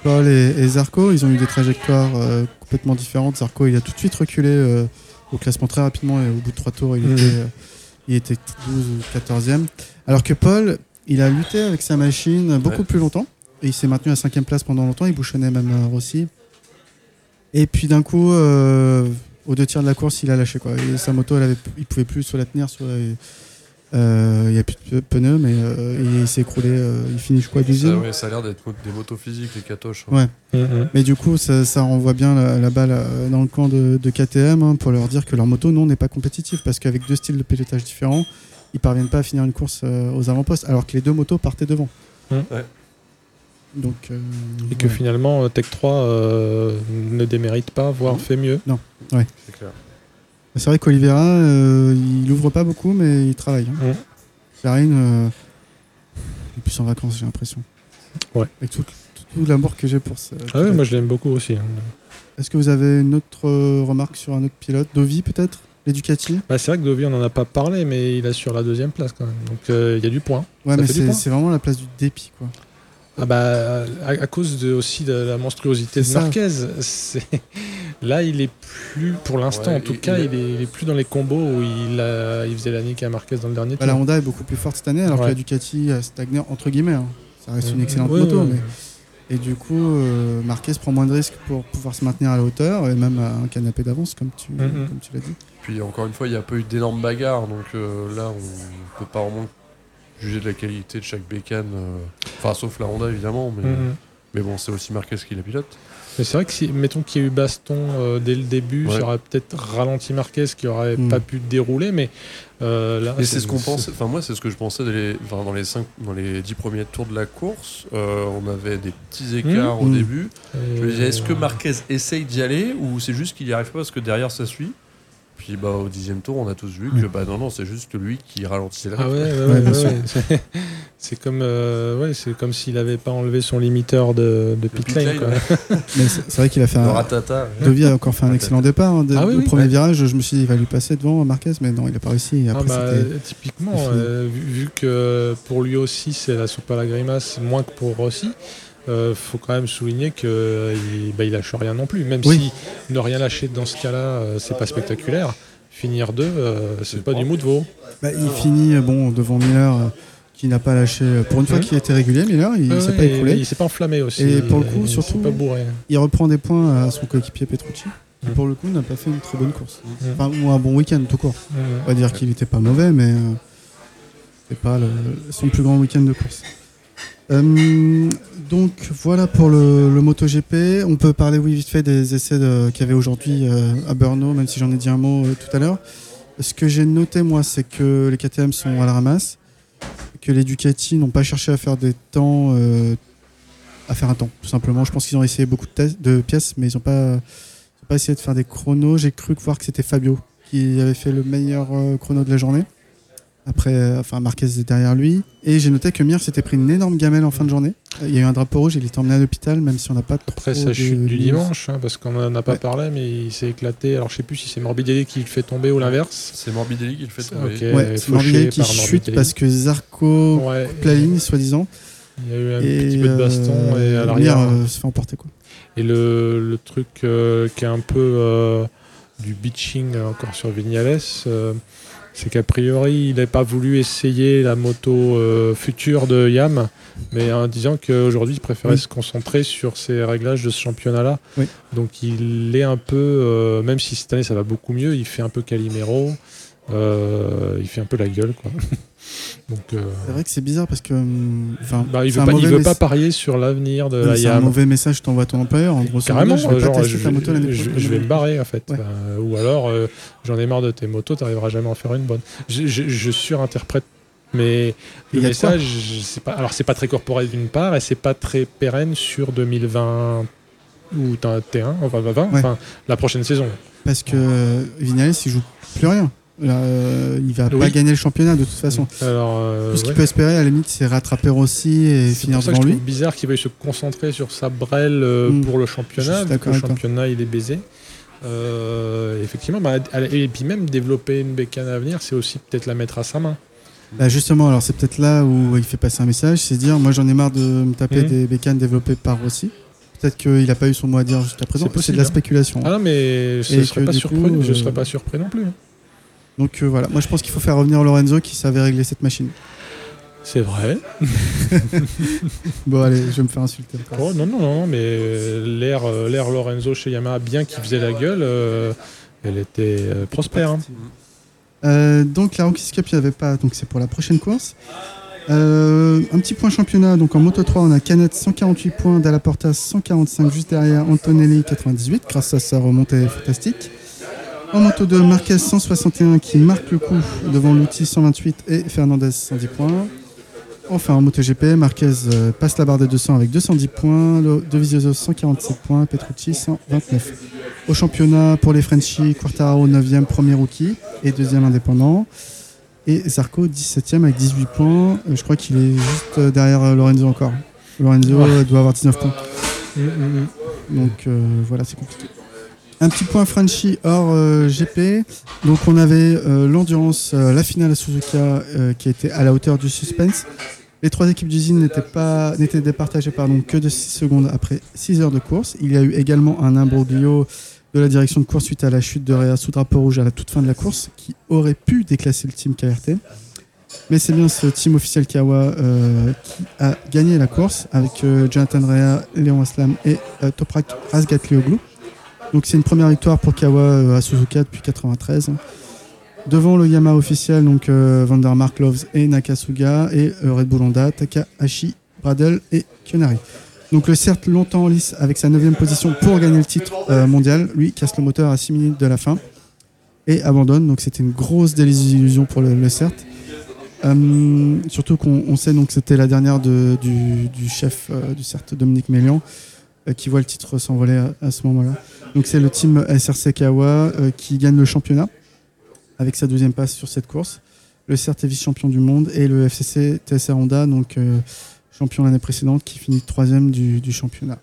Paul et, et Zarco. Ils ont eu des trajectoires euh, complètement différentes. Zarco, il a tout de suite reculé euh, au classement très rapidement et au bout de trois tours, il, Mhm. était, euh, il était 12 ou 14e. Alors que Paul, il a lutté avec sa machine beaucoup Ouais. plus longtemps. Et il s'est maintenu à cinquième place pendant longtemps. Il bouchonnait même euh, Rossi. Et puis d'un coup, euh, aux deux tiers de la course, il a lâché. Quoi. Et sa moto, elle avait, il pouvait plus soit la tenir, soit. euh, il n'y a plus de pneus, mais euh, il s'est écroulé. euh, il finit, je crois, Ça, 12 ouais, ça a l'air d'être des motos physiques, les catoches. Ouais. Mhm. Mais du coup, ça, ça renvoie bien la, la balle dans le camp de, de KTM hein, pour leur dire que leur moto, non, n'est pas compétitive parce qu'avec deux styles de pilotage différents, ils parviennent pas à finir une course euh, aux avant-postes alors que les deux motos partaient devant. Ouais. Donc, euh, Et que ouais. finalement, euh, Tech 3 euh, ne démérite pas, voire fait mieux. C'est clair. c'est vrai qu'Olivera, euh, il ouvre pas beaucoup, mais il travaille. Hein. Karine, euh, il est plus en vacances, j'ai l'impression. Ouais. Avec tout, tout, tout l'amour que j'ai pour ça. Ah ouais, moi je l'aime beaucoup aussi. hein. Est-ce que vous avez une autre euh, remarque sur un autre pilote? Dovi peut-être? L'Educati Bah, c'est vrai que Dovi, on n'en a pas parlé, mais il assure la deuxième place quand même. Donc euh, il y a du point. Ouais, Ça mais c'est vraiment la place du dépit, quoi. Ah bah, à, à cause de, aussi de la monstruosité de. Marquez. Là, il est plus, pour l'instant Ouais, en tout il- cas, il- est, il est plus dans les combos où il, a- il faisait la nique à Marquez dans le dernier Bah, la tour. Honda est beaucoup plus forte cette année, alors Ouais. que la Ducati a stagné entre guillemets. hein. Ça reste une excellente Ouais, moto, ouais. mais et du coup, euh, Marquez prend moins de risques pour pouvoir se maintenir à la hauteur et même à un canapé d'avance, comme tu, Mhm. comme tu l'as dit. Puis encore une fois, il n'y a pas eu d'énormes bagarres, donc euh, là, on peut pas vraiment juger de la qualité de chaque bécane. euh, Enfin, sauf la Honda évidemment, mais, Mhm. mais bon, c'est aussi Marquez qui la pilote. Mais c'est vrai que si, mettons qu'il y a eu baston euh, dès le début, Ouais. ça aurait peut-être ralenti Marquez qui aurait Mm. pas pu dérouler, mais euh, là. Et c'est ce qu'on pense. Enfin, moi, c'est ce que je pensais dans les, enfin, dans les cinq, dans les dix premiers tours de la course. euh, on avait des petits écarts au Mmh. début. Je me disais, est-ce que Marquez essaye d'y aller ou c'est juste qu'il n'y arrive pas parce que derrière ça suit? Puis bah, au dixième tour, on a tous vu que bah non, non, c'est juste lui qui ralentissait le Ah ouais, rythme. ouais, Ouais, ouais, bien ouais, sûr. ouais. C'est- comme, euh, ouais, c'est comme s'il n'avait pas enlevé son limiteur de, de pit lane. c'est vrai qu'il a fait un. ratata. A encore fait un excellent départ. hein, Ah oui, le oui. premier Ouais. virage, je me suis dit il va lui passer devant Marquez, mais non, il n'a pas réussi. Ah après, bah, typiquement, euh, vu, vu que pour lui aussi c'est la soupe à la grimace, moins que pour Rossi, euh, faut quand même souligner qu'il bah, il lâche rien non plus. Même Oui. si ne rien lâcher dans ce cas-là, euh, c'est pas spectaculaire. Finir deux, euh, c'est pas du mou de veau. Bah, il finit euh, bon devant Miller, euh, qui n'a pas lâché. euh, Pour une fois Mhm. qu'il était régulier, Miller, il Ouais, s'est ouais, pas et Il s'est pas enflammé aussi. Et pour le coup, Il s'est surtout- pas bourré. Il reprend des points à son coéquipier Petrucci. qui, Mhm. pour le coup, n'a pas fait une très bonne course. Enfin, ou un bon week-end tout court. On va dire qu'il n'était pas mauvais, mais euh, c'est pas le- son plus grand week-end de course. Euh, donc voilà pour le, le MotoGP. On peut parler, oui, vite fait des essais de- qu'il y avait aujourd'hui euh, à Brno, même si j'en ai dit un mot euh, tout à l'heure. Ce que j'ai noté, moi, c'est que les KTM sont à la ramasse, que les Ducati n'ont pas cherché à faire des temps, à faire un temps, tout simplement. Je pense qu'ils ont essayé beaucoup de, pièces, mais ils n'ont pas, ils ont pas essayé de faire des chronos. J'ai cru voir que c'était Fabio qui avait fait le meilleur chrono de la journée. Après, euh, enfin, Marquez est derrière lui. Et j'ai noté que Mir s'était pris une énorme gamelle en fin de journée. Euh, Il y a eu un drapeau rouge, il était emmené à l'hôpital, même si on n'a pas trop Après sa de chute du dimanche, hein, parce qu'on n'en a pas Ouais. parlé, mais il s'est éclaté. Alors je sais plus si c'est Morbidelli qui le fait tomber ou l'inverse. C'est Morbidelli qui le fait tomber. Ok. Ouais, c'est Morbidelli qui chute Morbidelli. parce que Zarco Ouais, coupe la ligne, soi-disant. il y a eu un et petit peu de baston et à euh, l'arrière. Mir, euh, se fait emporter. Quoi. Et le, le truc euh, qui est un peu euh, du bitching euh, encore sur Vignales, euh, c'est qu'a priori, il n'a pas voulu essayer la moto euh, future de Yam, mais en disant qu'aujourd'hui, il préférait Oui. se concentrer sur ses réglages de ce championnat-là. Oui. Donc il est un peu, euh, même si cette année ça va beaucoup mieux, il fait un peu Calimero, euh, il fait un peu la gueule. Quoi. Donc, euh, C'est vrai que c'est bizarre parce que. hum, bah, il veut, pas, il veut pas parier sur l'avenir de la c'est un mauvais message que t'envoies à ton employeur. En gros, Carrément, je vais genre, je, ta moto je- prochaine. je vais me barrer en fait. Ouais. Euh, ou alors, euh, j'en ai marre de tes motos, t'arriveras jamais à en faire une bonne. Je, je- je surinterprète, mais le message, c'est pas, alors c'est pas très corporel d'une part, et c'est pas très pérenne sur 2020 ou 21, enfin 20, Ouais. enfin la prochaine saison. Parce que Vignales, il joue plus rien. Là, euh, il va pas gagner le championnat de toute façon. Alors, euh, Tout ce qu'il ouais. peut espérer, à la limite, c'est rattraper Rossi et C'est finir pour ça que devant je lui. trouve bizarre qu'il veuille se concentrer sur sa brelle euh, Mm. pour le championnat. vu que le toi. championnat, il est baisé. Euh, effectivement, bah, et puis même développer une bécane à venir, c'est aussi peut-être la mettre à sa main. Bah justement, alors c'est peut-être là où il fait passer un message, c'est dire moi j'en ai marre de me taper Mhm. des bécanes développées par Rossi. Peut-être qu'il n'a pas eu son mot à dire jusqu'à présent. C'est C'est de la hein. spéculation. Ah non, mais je ne serais, pas surpris, je serais pas surpris non plus. Donc euh, voilà, moi je pense qu'il faut faire revenir Lorenzo qui savait régler cette machine. C'est vrai. Bon allez, je vais me faire insulter. Oh, non, non, non, mais euh, l'ère euh, l'ère Lorenzo chez Yamaha, bien qu'il faisait la gueule, euh, elle était euh, prospère. hein. Euh, donc la Rookies Cup, il n'y avait pas, donc c'est pour la prochaine course. Euh, un petit point championnat, donc en Moto 3, on a Canet 148 points, Dalla Porta 145 juste derrière, Antonelli 98 grâce à sa remontée fantastique. En Moto 2, Marquez 161 qui marque le coup devant l'outil 128 et Fernandez 110 points. Enfin en MotoGP, Marquez euh, passe la barre des 200 avec 210 points, Dovizioso 147 points, Petrucci 129. Au championnat, pour les Frenchies, Quartararo 9e, premier rookie et deuxième indépendant. Et Zarco 17e avec 18 points. Euh, Je crois qu'il est juste euh, derrière Lorenzo encore. Lorenzo Ouais. doit avoir 19 points. Mm, mm, mm. Donc euh, voilà, c'est compliqué. Un petit point Frenchy hors euh, GP. Donc on avait euh, l'endurance, euh, la finale à Suzuka qui était à la hauteur du suspense. Les trois équipes d'usine n'étaient pas n'étaient départagées que de 6 secondes après 6 heures de course. Il y a eu également un imbroglio de la direction de course suite à la chute de Réa sous drapeau rouge à la toute fin de la course qui aurait pu déclasser le team KRT. Mais c'est bien ce team officiel Kawa qui a gagné la course avec Jonathan Rea, Léon Aslam et Toprak Razgatlioglu. Donc c'est une première victoire pour Kawa euh, à Suzuka depuis 93. Devant le Yamaha officiel, donc euh, Vandermark, Loves et Nakasuga, et euh, Red Bull Honda, Takahashi, Bradle et Kyonari. Donc le certes longtemps en lice avec sa 9 position pour gagner le titre mondial, lui casse le moteur à 6 minutes de la fin et abandonne. Donc c'était une grosse désillusion pour le, CERT. Surtout qu'on on sait donc que c'était la dernière de- du, chef du CERT, Dominique Mélian, qui voit le titre s'envoler à, à ce moment-là. Donc c'est le team SRC Kawa euh, qui gagne le championnat avec sa deuxième passe sur cette course. Le CERT est vice-champion du monde et le FCC TSR Honda, donc euh, champion l'année précédente, qui finit troisième du, du championnat.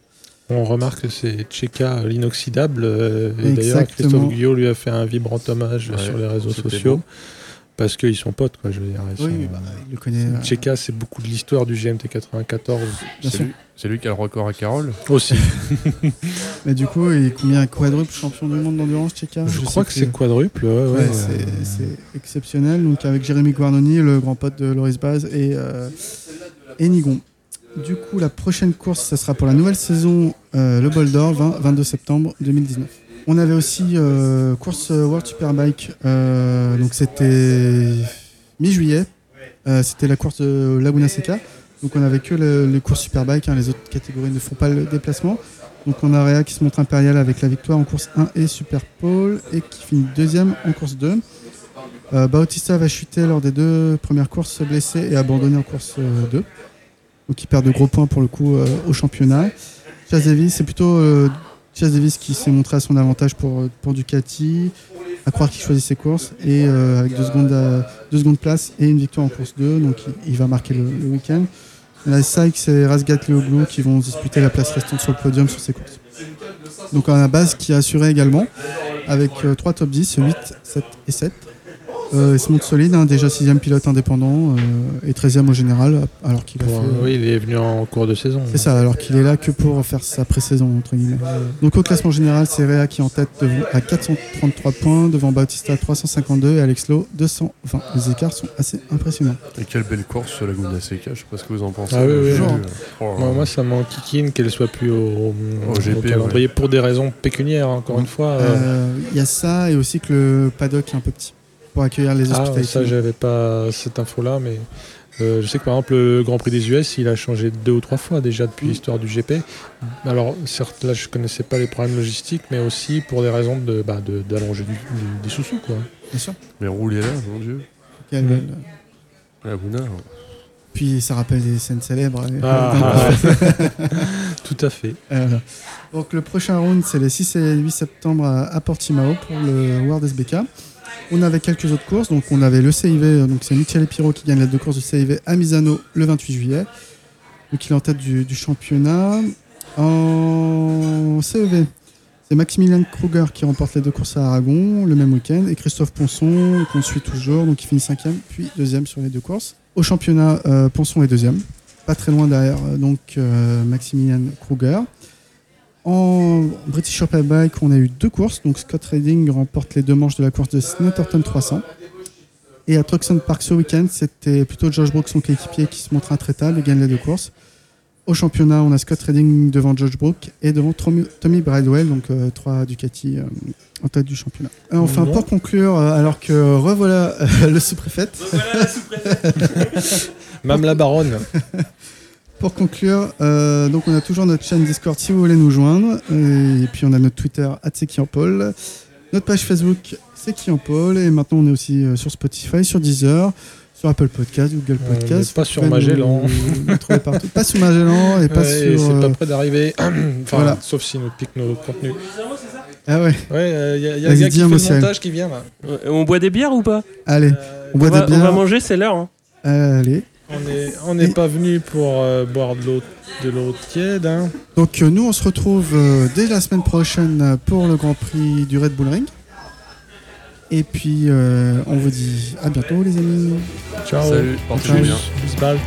On remarque que c'est Tcheka l'inoxydable. euh, et d'ailleurs. Christophe Guyot lui a fait un vibrant hommage Ouais, sur les réseaux sociaux. Parce qu'ils sont potes, quoi, je veux dire. Oui, bah, il le connaît. Tcheka, c'est beaucoup de l'histoire du GMT 94 bien C'est sûr. lui, c'est lui qui a le record à Carole. aussi. Mais du coup, il est combien quadruple champion du monde d'endurance, Cheka Je, sais crois que c'est quadruple. Ouais, ouais, Ouais, euh, c'est- c'est exceptionnel. Donc avec Jérémy Guarnoni, le grand pote de Loris Baz et, euh, et Nigon. Du coup, la prochaine course, ça sera pour la nouvelle saison, euh, le Bol d'Or, 20-22 septembre 2019. On avait aussi euh, course euh, World Superbike, euh, donc c'était mi-juillet. Euh, c'était la course de Laguna Seca. Donc on avait que le- les courses Superbike, hein, les autres catégories ne font pas le déplacement. Donc on a Réa qui se montre impérial avec la victoire en course 1 et Super Pole et qui finit deuxième en course 2. Euh, Bautista va chuter lors des deux premières courses blessé et abandonner en course euh, 2. Donc il perd de gros points pour le coup au championnat. C'est plutôt euh, Chaz Davis qui s'est montré à son avantage pour, pour Ducati, à croire qu'il choisit ses courses, et euh, avec deux secondes, à- deux secondes place et une victoire en course 2, donc il, va marquer le, le week-end. La Sykes et Razgat Leoglou qui vont disputer la place restante sur le podium sur ces courses. Donc on a base qui est assuré également, avec 3 top 10, 8, 7 et 7. Euh, il se montre solide, hein, déjà 6 pilote indépendant euh, et 13e au général, alors qu'il a fait... oui, il est venu en cours de saison. C'est ça, alors qu'il est là que pour faire sa pré-saison, entre guillemets. Donc au classement général, c'est Réa qui est en tête devant- à 433 points, devant Bautista 352 et Alex Lowe 220. Les écarts sont assez impressionnants. Et quelle belle course sur Laguna Seca, je sais pas ce que vous en pensez. Ah oui, oui, oh, Moi, moi, ça m'enquiquine qu'elle soit plus au, au GP, calendrier pour des raisons pécuniaires, encore une fois. euh. Euh, Il y a ça et aussi que le paddock est un peu petit pour accueillir les Ah, hospitalités. ça, j'avais pas cette info-là, mais euh, je sais que par exemple, le Grand Prix des US, il a changé deux ou trois fois déjà depuis Mm. l'histoire du GP. Alors, certes, là, je connaissais pas les problèmes logistiques, mais aussi pour des raisons de, bah, de- d'allonger du- du- des sous-sous, quoi. Bien sûr. Mais rouler là, mon dieu. Quelle belle- Laguna. Puis ça rappelle des scènes célèbres. Ah, Tout à fait. Euh, voilà. Donc le prochain round, c'est les 6 et 8 septembre à, à Portimao pour le World SBK. On avait quelques autres courses. Donc on avait le CIV, euh, donc c'est Michele Piro qui gagne les deux courses du CIV à Misano le 28 juillet. Donc il est en tête du, championnat. En CEV, c'est Maximilian Kruger qui remporte les deux courses à Aragon le même week-end et Christophe Ponson qu'on suit toujours, donc il finit cinquième puis deuxième sur les deux courses. Au championnat, euh, Ponson est deuxième, pas très loin derrière euh, donc Maximilian Kruger. En British Superbike, on a eu deux courses. Donc Scott Redding remporte les deux manches de la course de Snetterton 300. Et à Truxton Park ce week-end, c'était plutôt Josh Brook, son coéquipier, qui se montre intraitable et gagne les deux courses. Au championnat, on a Scott Redding devant Josh Brook et devant Tommy, Bridewell, donc euh, trois Ducati euh, en tête du championnat. Et enfin, Bon. pour conclure, euh, alors que revoilà euh, le sous-préfet, Même la baronne. Pour conclure, euh, donc on a toujours notre chaîne Discord si vous voulez nous joindre. Et puis on a notre Twitter, Paul. Notre page Facebook, c'est qui en Paul. Et maintenant on est aussi euh, sur Spotify, sur Deezer, sur Apple Podcast, Google On Podcast. pas sur Magellan. nous- nous trouver partout. Pas sur Magellan et pas Ouais, sur. c'est euh, pas près d'arriver. enfin, voilà. sauf si nous pique nos contenus. Ah ouais, Ouais, il y a, y a Vas-y, le gars qui fait un le montage qui vient là. Euh, On boit des bières ou pas? Allez, on boit on, va, des on va bières. manger, c'est l'heure. hein. Allez. On n'est Et- pas venu pour euh, boire de l'eau de l'eau tiède. Hein. Donc euh, nous on se retrouve euh, dès la semaine prochaine pour le Grand Prix du Red Bull Ring. Et puis euh, on vous dit à bientôt les amis. Ciao. Salut, portez-vous bien. Bisbalt.